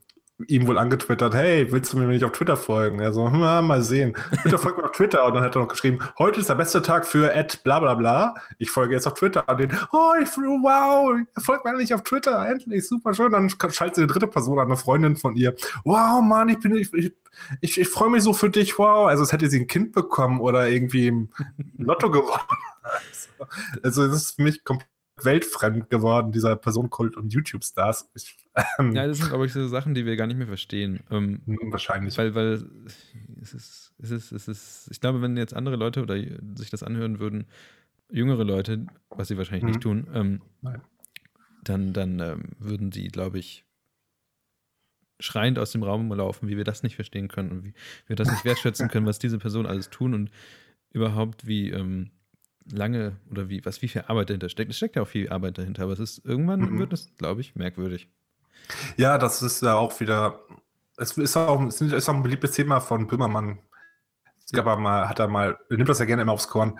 ihm wohl angetwittert, hey, willst du mir nicht auf Twitter folgen? So, hm, mal sehen. Bitte folgt mir auf Twitter. Und dann hat er noch geschrieben, heute ist der beste Tag für Ad bla bla bla. Ich folge jetzt auf Twitter. Und den, oh, ich, wow, folgt mir nicht auf Twitter. Endlich, super schön. Dann schaltet eine dritte Person an, eine Freundin von ihr. Wow, Mann, ich bin, ich, ich, ich, ich freue mich so für dich, wow. Also, es hätte sie ein Kind bekommen oder irgendwie im Lotto gewonnen. Also, es ist für mich komplett weltfremd geworden, dieser Personenkult und YouTube-Stars. Ähm, ja, das sind, glaube ich, so Sachen, die wir gar nicht mehr verstehen. Ähm, hm, wahrscheinlich. Weil, weil es ist, es ist, es ist, ich glaube, wenn jetzt andere Leute oder sich das anhören würden, jüngere Leute, was sie wahrscheinlich mhm. nicht tun, ähm, dann, dann ähm, würden sie, glaube ich, schreiend aus dem Raum laufen, wie wir das nicht verstehen können und wie wir das nicht wertschätzen können, was diese Personen alles tun und überhaupt wie ähm, lange oder wie, was, wie viel Arbeit dahinter steckt. Es steckt ja auch viel Arbeit dahinter, aber es ist, irgendwann mhm. wird es, glaube ich, merkwürdig. Ja, das ist ja auch wieder, es ist auch, es ist auch ein beliebtes Thema von Böhmermann. Es gab ja. mal, hat er mal, nimmt das ja gerne immer aufs Korn.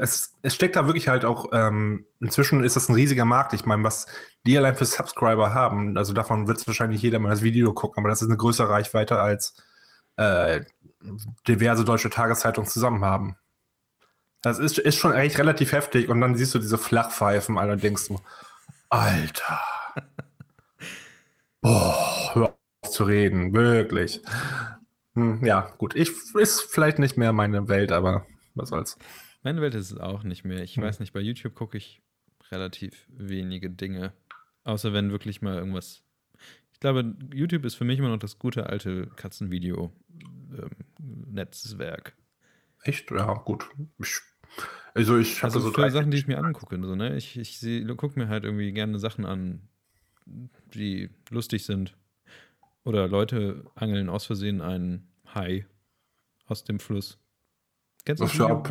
Es, es steckt da wirklich halt auch, ähm, inzwischen ist das ein riesiger Markt. Ich meine, was die allein für Subscriber haben, also davon wird es wahrscheinlich jeder mal das Video gucken, aber das ist eine größere Reichweite als äh, diverse deutsche Tageszeitungen zusammen haben. Das ist, ist schon eigentlich relativ heftig und dann siehst du diese Flachpfeifen alle und denkst du, Alter. Boah, hör auf zu reden, wirklich. Hm, ja, gut, ich ist vielleicht nicht mehr meine Welt, aber was soll's. Meine Welt ist es auch nicht mehr. Ich hm. weiß nicht, bei YouTube gucke ich relativ wenige Dinge. Außer wenn wirklich mal irgendwas. Ich glaube, YouTube ist für mich immer noch das gute alte Katzenvideo-Netzwerk. Ähm, Echt? Ja, gut. Ich also ich also so für Sachen, die ich mir angucke. So, ne? Ich, ich gucke mir halt irgendwie gerne Sachen an, die lustig sind. Oder Leute angeln aus Versehen einen Hai aus dem Fluss. Kennst du das? Ja,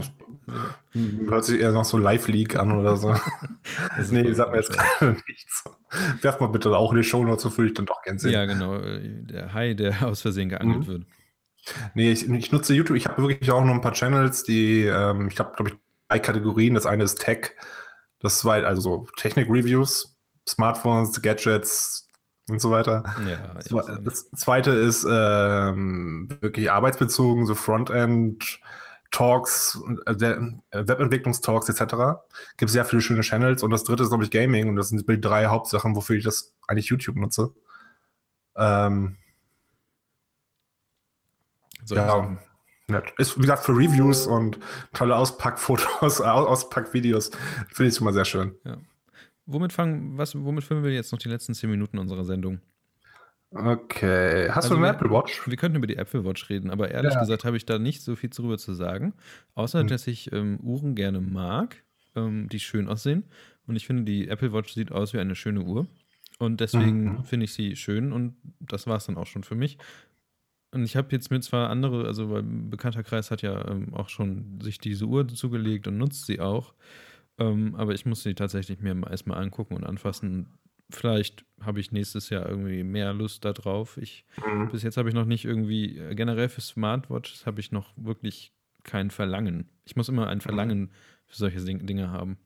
hört sich eher noch so Live-League an oder so. nee, sag mir jetzt gerade nichts. Werf mal bitte auch in die Show Notes, so ich dann doch gerne sehen. Ja, genau. Der Hai, der aus Versehen geangelt mhm. wird. Nee, ich, ich, nutze YouTube. Ich habe wirklich auch noch ein paar Channels, die, ähm, ich habe, glaube ich, drei Kategorien. Das eine ist Tech, das zweite, also so Technik-Reviews, Smartphones, Gadgets, und so weiter. Ja. Das zweite ist ähm, wirklich arbeitsbezogen, so Frontend. Talks, äh, äh, Webentwicklungstalks etc. Gibt sehr viele schöne Channels. Und das dritte ist, glaube ich, Gaming. Und das sind die drei Hauptsachen, wofür ich das eigentlich YouTube nutze. Ähm, Solche ja. Ist, wie gesagt, für Reviews und tolle Auspackfotos, Au- Auspackvideos. Finde ich schon mal sehr schön. Womit fangen, was, womit filmen wir jetzt noch die letzten zehn Minuten unserer Sendung? Okay. Hast Also du eine Apple Watch? Wir könnten über die Apple Watch reden, aber ehrlich Ja. gesagt habe ich da nicht so viel drüber zu sagen. Außer, Hm. dass ich ähm, Uhren gerne mag, ähm, die schön aussehen. Und ich finde, die Apple Watch sieht aus wie eine schöne Uhr. Und deswegen Mhm. finde ich sie schön und das war es dann auch schon für mich. Und ich habe jetzt mir zwar andere, also ein bekannter Kreis hat ja ähm, auch schon sich diese Uhr zugelegt und nutzt sie auch. Ähm, aber ich muss sie tatsächlich mir erstmal angucken und anfassen. Vielleicht habe ich nächstes Jahr irgendwie mehr Lust darauf. Ich Mhm. bis jetzt habe ich noch nicht irgendwie, äh, generell für Smartwatches habe ich noch wirklich kein Verlangen. Ich muss immer ein Verlangen für solche Ding- Dinge haben.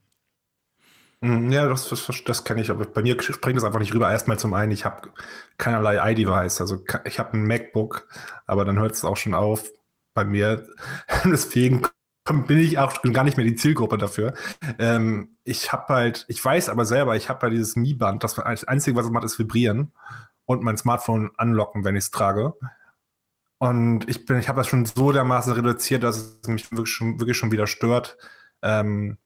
Mm, Ja, das, das, das kenne ich, aber bei mir springt das einfach nicht rüber. Erstmal zum einen, ich habe keinerlei iDevice. Also ich habe ein MacBook, aber dann hört es auch schon auf bei mir. Deswegen bin ich auch gar nicht mehr die Zielgruppe dafür. Ähm, ich habe halt, ich weiß aber selber, ich habe halt dieses Mi-Band, das das Einzige, was es macht, ist vibrieren und mein Smartphone anlocken, wenn ich es trage. Und ich bin, ich habe das schon so dermaßen reduziert, dass es mich wirklich schon, wirklich schon wieder stört. Ähm,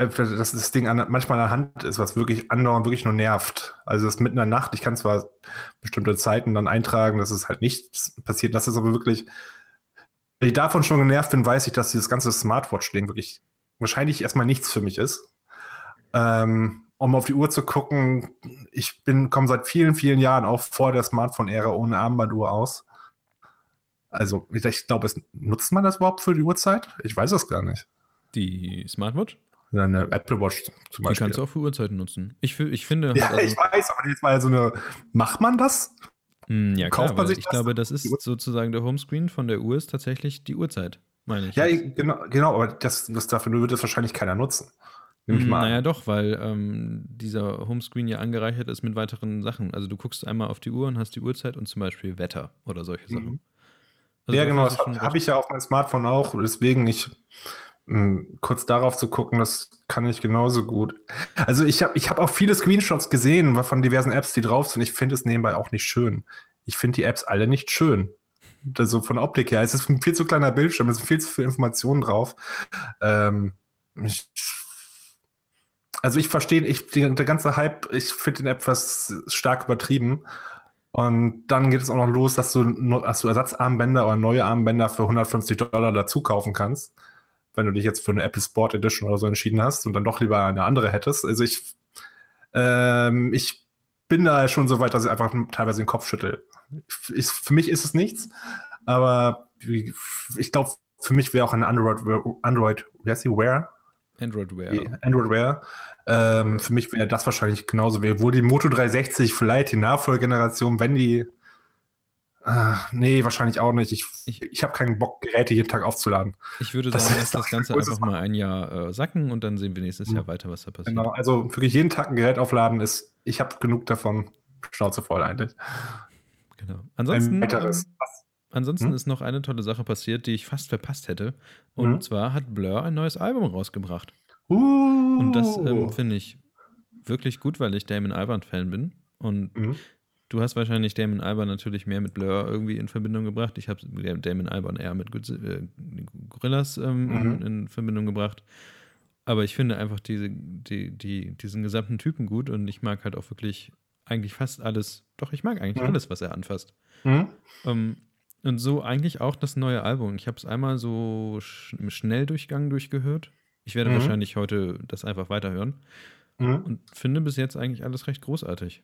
äh, dass das Ding an, manchmal an der Hand ist, was wirklich andauernd wirklich nur nervt. Also das mitten in der Nacht, ich kann zwar bestimmte Zeiten dann eintragen, dass es halt nichts passiert, das ist aber wirklich, ich davon schon genervt bin, weiß ich, dass dieses ganze Smartwatch-Ding wirklich wahrscheinlich erstmal nichts für mich ist. Ähm, um auf die Uhr zu gucken, ich bin, komme seit vielen, vielen Jahren auch vor der Smartphone-Ära ohne Armbanduhr aus. Also, ich, ich glaube, es nutzt man das überhaupt für die Uhrzeit? Ich weiß es gar nicht. Die Smartwatch, Eine Apple Watch zum die Beispiel. kannst du auch für Uhrzeiten nutzen. Ich, ich finde, Ja, halt ich weiß, aber jetzt mal so eine. Macht man das? Mh, ja, kauft klar, man sich ich das? glaube, das ist sozusagen der Homescreen von der Uhr ist tatsächlich die Uhrzeit, meine ich. Ja, jetzt. genau, genau, aber das, das dafür wird das wahrscheinlich keiner nutzen. Nehme ich Hm, mal Naja, doch, weil ähm, dieser Homescreen ja angereichert ist mit weiteren Sachen. Also du guckst einmal auf die Uhr und hast die Uhrzeit und zum Beispiel Wetter oder solche Sachen. Mhm. Also ja, genau, das habe hab ich ja auf meinem Smartphone auch. Deswegen, ich kurz darauf zu gucken, das kann ich genauso gut. Also ich habe ich hab auch viele Screenshots gesehen von diversen Apps, die drauf sind. Ich finde es nebenbei auch nicht schön. Ich finde die Apps alle nicht schön. Also von Optik her. Es ist ein viel zu kleiner Bildschirm, es sind viel zu viele Informationen drauf. Ähm, ich, also ich verstehe, ich, der ganze Hype, ich finde den etwas stark übertrieben. Und dann geht es auch noch los, dass du, dass du Ersatzarmbänder oder neue Armbänder für 150 Dollar dazu kaufen kannst, wenn du dich jetzt für eine Apple Sport Edition oder so entschieden hast und dann doch lieber eine andere hättest. Also ich, ähm, ich bin da schon so weit, dass ich einfach teilweise den Kopf schüttel. Ich, für mich ist es nichts, aber ich glaube, für mich wäre auch ein Android, Android, wie heißt die, Wear? Android Wear. Android Wear. Ähm, für mich wäre das wahrscheinlich genauso wie wohl die Moto 360, vielleicht die Nachfolgegeneration, wenn die. Äh, nee, wahrscheinlich auch nicht. Ich, Ich- ich, habe keinen Bock, Geräte jeden Tag aufzuladen. Ich würde Das sagen, lass das Ganze einfach mal ein Jahr äh, sacken und dann sehen wir nächstes Mhm. Jahr weiter, was da passiert. Genau, also wirklich jeden Tag ein Gerät aufladen ist, ich habe genug davon. Schnauze voll eigentlich. Genau. Ansonsten, ansonsten Hm? ist noch eine tolle Sache passiert, die ich fast verpasst hätte. Und Mhm. zwar hat Blur ein neues Album rausgebracht. Uh, Und das ähm, finde ich wirklich gut, weil ich Damon Albarn-Fan bin. Und Mhm. Du hast wahrscheinlich Damon Albarn natürlich mehr mit Blur irgendwie in Verbindung gebracht. Ich habe Damon Albarn eher mit äh, Gorillas ähm, in, Mhm. in Verbindung gebracht. Aber ich finde einfach diese, die, die, diesen gesamten Typen gut und ich mag halt auch wirklich eigentlich fast alles. Doch, ich mag eigentlich Mhm. alles, was er anfasst. Mhm. Ähm, und so eigentlich auch das neue Album. Ich habe es einmal so sch im Schnelldurchgang durchgehört. Ich werde Mhm. wahrscheinlich heute das einfach weiterhören Mhm. und finde bis jetzt eigentlich alles recht großartig.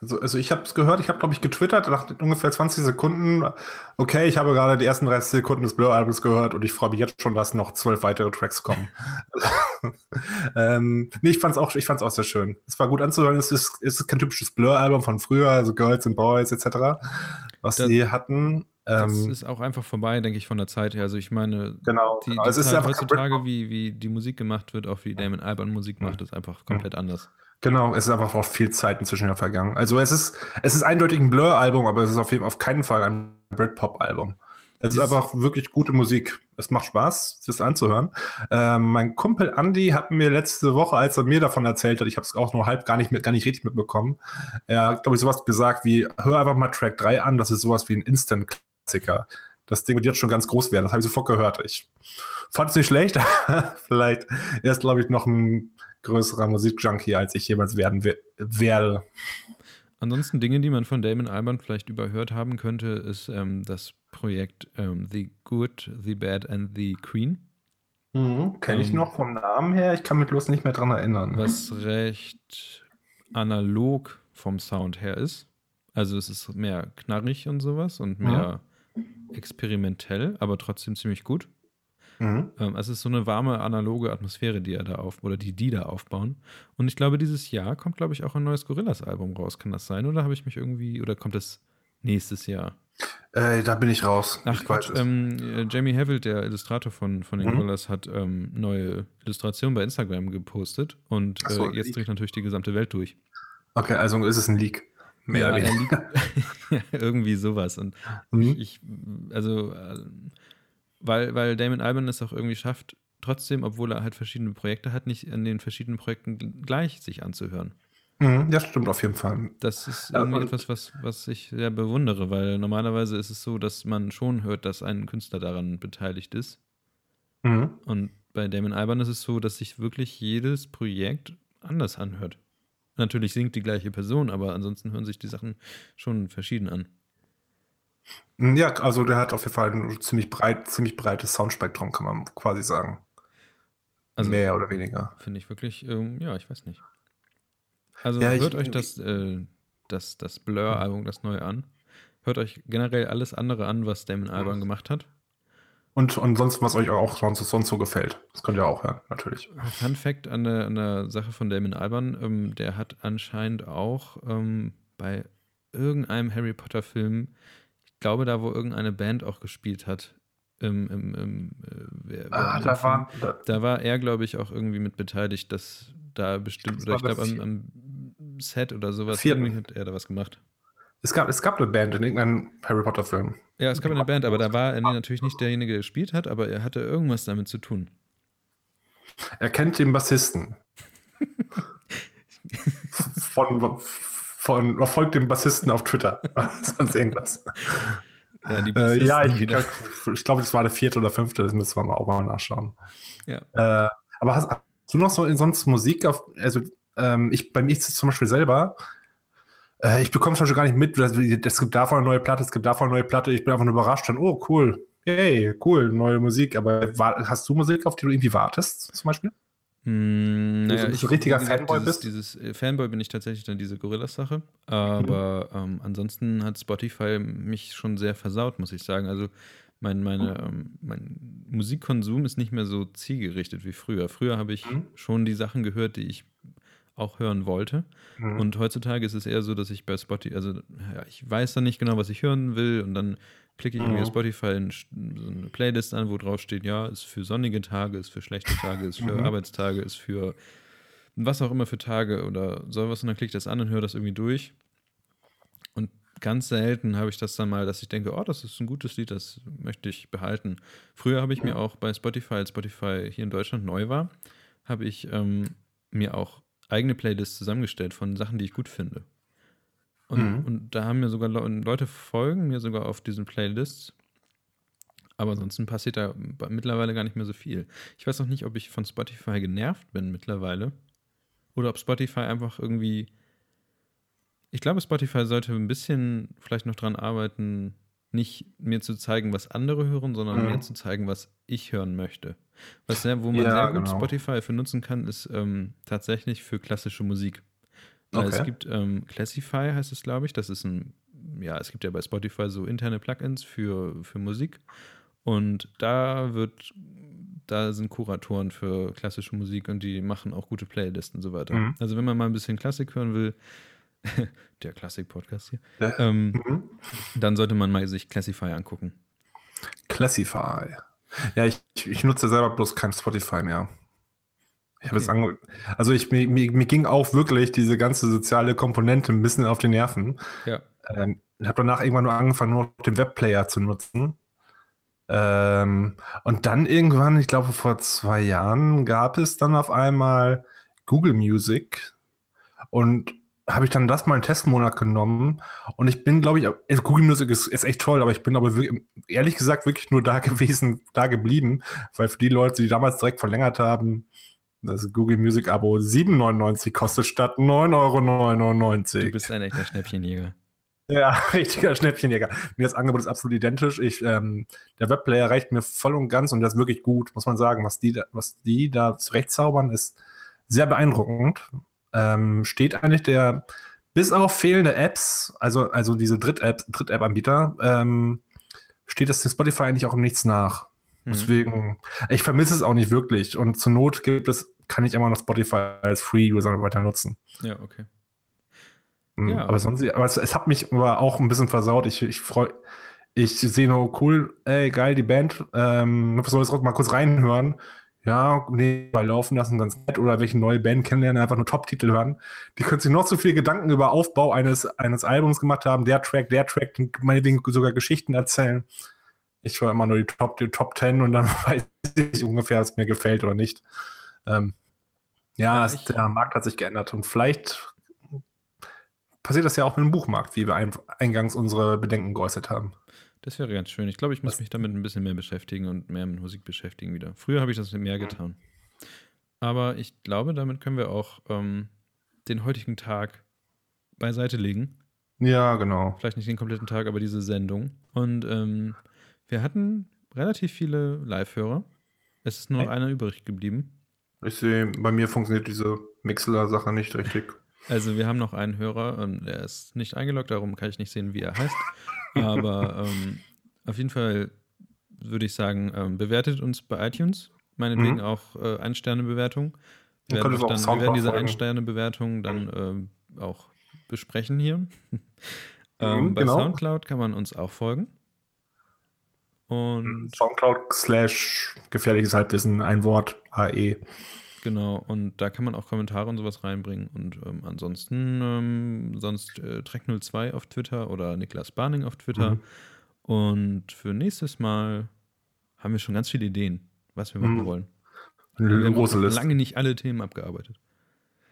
Also, also ich habe es gehört, ich habe, glaube ich, getwittert nach ungefähr 20 Sekunden. Okay, ich habe gerade die ersten 30 Sekunden des Blur-Albums gehört und ich freue mich jetzt schon, dass noch zwölf weitere Tracks kommen. ähm, nee, ich fand es auch, ich fand's auch sehr schön. Es war gut anzuhören, es ist, es ist kein typisches Blur-Album von früher, also Girls and Boys etc., was Das- sie hatten. Das Ähm, ist auch einfach vorbei, denke ich, von der Zeit her. Also ich meine, genau, die, die es ist Zeit einfach heutzutage, wie, wie die Musik gemacht wird, auch wie Damon Albarn Musik macht, ist einfach komplett anders. Genau, es ist einfach auch viel Zeit inzwischen vergangen. Also es ist, es ist eindeutig ein Blur-Album, aber es ist auf, jeden, auf keinen Fall ein Britpop-Album. Es ist einfach wirklich gute Musik. Es macht Spaß, das anzuhören. Ähm, mein Kumpel Andy hat mir letzte Woche, als er mir davon erzählt hat, ich habe es auch nur halb gar nicht, mit, gar nicht richtig mitbekommen, er hat, glaube ich, sowas gesagt wie, hör einfach mal Track 3 an, das ist sowas wie ein Instant-Klassiker. Das Ding wird jetzt schon ganz groß werden, das habe ich sofort gehört. Ich fand es nicht schlecht, vielleicht er ist, glaube ich, noch ein größerer Musikjunkie, als ich jemals werden werde. Ansonsten Dinge, die man von Damon Albarn vielleicht überhört haben könnte, ist ähm, das Projekt ähm, The Good, The Bad and The Queen. Mhm, Kenne ich ähm, noch vom Namen her, ich kann mich bloß nicht mehr dran erinnern. Was recht analog vom Sound her ist. Also es ist mehr knarrig und sowas und mehr mhm. experimentell, aber trotzdem ziemlich gut. Mhm. Ähm, also es ist so eine warme, analoge Atmosphäre, die er da auf oder die die da aufbauen. Und ich glaube, dieses Jahr kommt, glaube ich, auch ein neues Gorillas-Album raus. Kann das sein? Oder habe ich mich irgendwie, oder kommt das nächstes Jahr? Äh, da bin ich raus. Ach, ich Quatsch, ähm, äh, Jamie Havild, der Illustrator von, von den mhm. Gorillas, hat ähm, neue Illustrationen bei Instagram gepostet und so, äh, jetzt dreht natürlich die gesamte Welt durch. Okay, also ist es ein Leak. Mehr ja, Leak. ja, irgendwie sowas. Und mhm. ich, also äh, weil, weil Damon Alban es auch irgendwie schafft, trotzdem, obwohl er halt verschiedene Projekte hat, nicht an den verschiedenen Projekten gleich sich anzuhören. Mhm, das stimmt auf jeden Fall. Das ist irgendwie etwas, was, was ich sehr bewundere, weil normalerweise ist es so, dass man schon hört, dass ein Künstler daran beteiligt ist. Mhm. Und bei Damon Alban ist es so, dass sich wirklich jedes Projekt anders anhört. Natürlich singt die gleiche Person, aber ansonsten hören sich die Sachen schon verschieden an. Hm, ja, also der hat auf jeden Fall ein ziemlich breit, ziemlich breites Soundspektrum, kann man quasi sagen. Also, Mehr oder weniger. Finde ich wirklich, ähm, ja, ich weiß nicht. Also ja, hört ich, euch das, äh, das, das Blur-Album, das neue an. Hört euch generell alles andere an, was Damon Albarn gemacht hat. Und, und sonst, was euch auch sonst, sonst so gefällt. Das könnt ihr auch hören, natürlich. Fun Fact an der, an der Sache von Damon Albarn, ähm, der hat anscheinend auch ähm, bei irgendeinem Harry Potter-Film glaube, da, wo irgendeine Band auch gespielt hat. Im, im, im, äh, ah, da, war, da, da, war er, glaube ich, auch irgendwie mit beteiligt, dass da bestimmt, oder ich glaube, am, am, Set oder sowas, irgendwie hat er da was gemacht. Es gab, es gab eine Band in irgendeinem Harry Potter-Film. Ja, es gab eine Band, aber da war er natürlich nicht derjenige, der gespielt hat, aber er hatte irgendwas damit zu tun. Er kennt den Bassisten. von, von folgt dem Bassisten auf Twitter. Sonst irgendwas. Ja, äh, ja ich, ich glaube, das war der vierte oder fünfte, das müssen wir mal auch mal nachschauen. Ja. Äh, aber hast, hast, du noch so sonst Musik auf, also ähm, ich, bei mir ist es zum Beispiel selber, äh, ich bekomme es Beispiel gar nicht mit, es gibt davon eine neue Platte, es gibt davon eine neue Platte, ich bin einfach nur überrascht dann, oh cool, hey, cool, neue Musik, aber war, hast du Musik, auf die du irgendwie wartest, zum Beispiel? Hm, naja, ich, so richtiger gesagt, Fanboy dieses, bist? Dieses äh, Fanboy bin ich tatsächlich dann diese Gorillas-Sache. Aber mhm. ähm, ansonsten hat Spotify mich schon sehr versaut, muss ich sagen. Also mein, meine, mhm. ähm, mein Musikkonsum ist nicht mehr so zielgerichtet wie früher. Früher habe ich mhm. schon die Sachen gehört, die ich auch hören wollte. Mhm. Und heutzutage ist es eher so, dass ich bei Spotify, also ja, ich weiß dann nicht genau, was ich hören will und dann klicke ich mhm. mir Spotify in, so eine Playlist an, wo drauf steht, ja, ist für sonnige Tage, ist für schlechte Tage, ist für mhm. Arbeitstage, ist für was auch immer für Tage oder soll was und dann klicke ich das an und höre das irgendwie durch. Und ganz selten habe ich das dann mal, dass ich denke, oh, das ist ein gutes Lied, das möchte ich behalten. Früher habe ich mir auch bei Spotify, als Spotify hier in Deutschland neu war, habe ich ähm, mir auch eigene Playlists zusammengestellt von Sachen, die ich gut finde. Und, mhm. und da haben mir sogar Le Leute folgen mir sogar auf diesen Playlists. Aber ansonsten passiert da mittlerweile gar nicht mehr so viel. Ich weiß auch nicht, ob ich von Spotify genervt bin mittlerweile. Oder ob Spotify einfach irgendwie. Ich glaube, Spotify sollte ein bisschen vielleicht noch dran arbeiten, nicht mir zu zeigen, was andere hören, sondern mhm. mir zu zeigen, was ich hören möchte. Was sehr, wo man ja, sehr gut genau. Spotify für nutzen kann, ist ähm, tatsächlich für klassische Musik. Okay. Es gibt ähm, Classify, heißt es, glaube ich. Das ist ein, ja, es gibt ja bei Spotify so interne Plugins für, für Musik. Und da wird, da sind Kuratoren für klassische Musik und die machen auch gute Playlists und so weiter. Mhm. Also wenn man mal ein bisschen Klassik hören will, der Klassik-Podcast hier, ja. ähm, mhm. dann sollte man mal sich Classify angucken. Classify. Ja, ich, ich nutze selber bloß kein Spotify mehr. Ich habe es ange also ich mir, mir, mir ging auch wirklich diese ganze soziale Komponente ein bisschen auf die Nerven. Ja. Ähm, ich habe danach irgendwann nur angefangen, nur den Webplayer zu nutzen. Ähm, und dann irgendwann, ich glaube vor zwei Jahren, gab es dann auf einmal Google Music und habe ich dann das mal einen Testmonat genommen und ich bin, glaube ich, also Google Music ist, ist echt toll, aber ich bin aber wirklich, ehrlich gesagt wirklich nur da gewesen, da geblieben, weil für die Leute, die damals direkt verlängert haben, das Google Music Abo 7,99 kostet statt 9,99 Euro. Du bist ein echter Schnäppchenjäger. Ja, richtiger Schnäppchenjäger. Mir das Angebot ist absolut identisch. Ich, ähm, der Webplayer reicht mir voll und ganz und das ist wirklich gut, muss man sagen. Was die, da, was die da zurechtzaubern, ist sehr beeindruckend. Ähm, steht eigentlich der, bis auf fehlende Apps, also, also diese Dritt-App, Dritt-App-Anbieter, ähm, steht das dem Spotify eigentlich auch im Nichts nach. Mhm. Deswegen, ich vermisse es auch nicht wirklich. Und zur Not gibt es, kann ich immer noch Spotify als Free-User weiter nutzen. Ja, okay. Mhm, ja. Aber sonst, aber es, es, hat mich aber auch ein bisschen versaut. Ich, ich freue, ich sehe nur cool, ey, geil, die Band, ähm, soll jetzt mal kurz reinhören. Ja, nee, mal laufen lassen, ganz nett. Oder welche neue Band kennenlernen, einfach nur Top-Titel hören. Die können sich noch so viel Gedanken über Aufbau eines, eines Albums gemacht haben. Der Track, der Track, meinetwegen sogar Geschichten erzählen. Ich höre immer nur die Top, die Top 10 und dann weiß ich ungefähr, was mir gefällt oder nicht. Ähm, ja, ja es, der Markt hat sich geändert und vielleicht passiert das ja auch mit dem Buchmarkt, wie wir eingangs unsere Bedenken geäußert haben. Das wäre ganz schön. Ich glaube, ich muss Was? mich damit ein bisschen mehr beschäftigen und mehr mit Musik beschäftigen wieder. Früher habe ich das mehr getan. Aber ich glaube, damit können wir auch ähm, den heutigen Tag beiseite legen. Ja, genau. Vielleicht nicht den kompletten Tag, aber diese Sendung. Und ähm, wir hatten relativ viele Live-Hörer. Es ist nur hey. einer übrig geblieben. Ich sehe, bei mir funktioniert diese Mixler-Sache nicht richtig. Also wir haben noch einen Hörer, ähm, der ist nicht eingeloggt, darum kann ich nicht sehen, wie er heißt. Aber ähm, auf jeden Fall würde ich sagen, ähm, bewertet uns bei iTunes. Meinetwegen mhm. auch äh, Ein-Sterne-Bewertung. Wir, werden, dann, wir werden diese Ein-Sterne-Bewertung dann äh, auch besprechen hier. ähm, mhm, bei genau. Soundcloud kann man uns auch folgen. Und Soundcloud slash gefährliches Halbwissen, ein Wort, AE. Genau, und da kann man auch Kommentare und sowas reinbringen. Und ähm, ansonsten, ähm, sonst äh, Track02 auf Twitter oder Niklas Barning auf Twitter. Mhm. Und für nächstes Mal haben wir schon ganz viele Ideen, was wir machen mhm. wollen. Eine wir große haben lange nicht alle Themen abgearbeitet.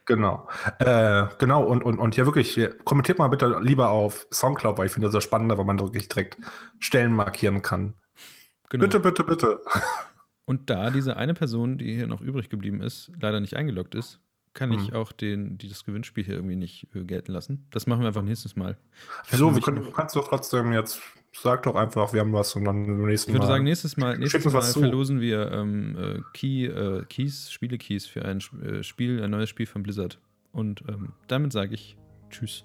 Genau. Äh, genau, und, und, und ja wirklich, kommentiert mal bitte lieber auf Soundcloud, weil ich finde das so spannend, weil man wirklich direkt Stellen markieren kann. Genau. Bitte, bitte, bitte. Und da diese eine Person, die hier noch übrig geblieben ist, leider nicht eingeloggt ist, kann mhm. ich auch den, die das Gewinnspiel hier irgendwie nicht äh, gelten lassen. Das machen wir einfach nächstes Mal. Wieso? Wir können, du kannst doch trotzdem jetzt, sag doch einfach, wir haben was und dann im nächsten Mal. Ich würde sagen, nächstes Mal, nächstes Mal verlosen wir ähm, äh, Key, äh, Keys, Spiele-Keys für ein äh, Spiel, ein neues Spiel von Blizzard. Und ähm, damit sage ich Tschüss.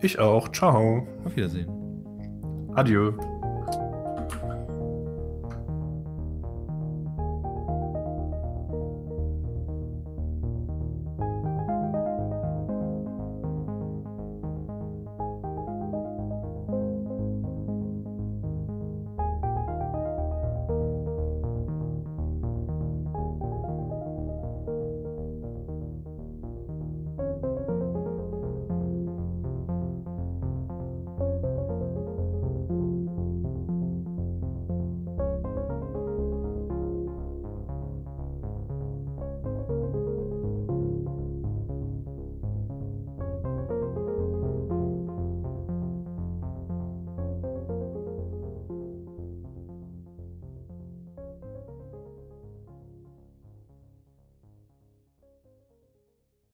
Ich auch. Ciao. Auf Wiedersehen. Adieu.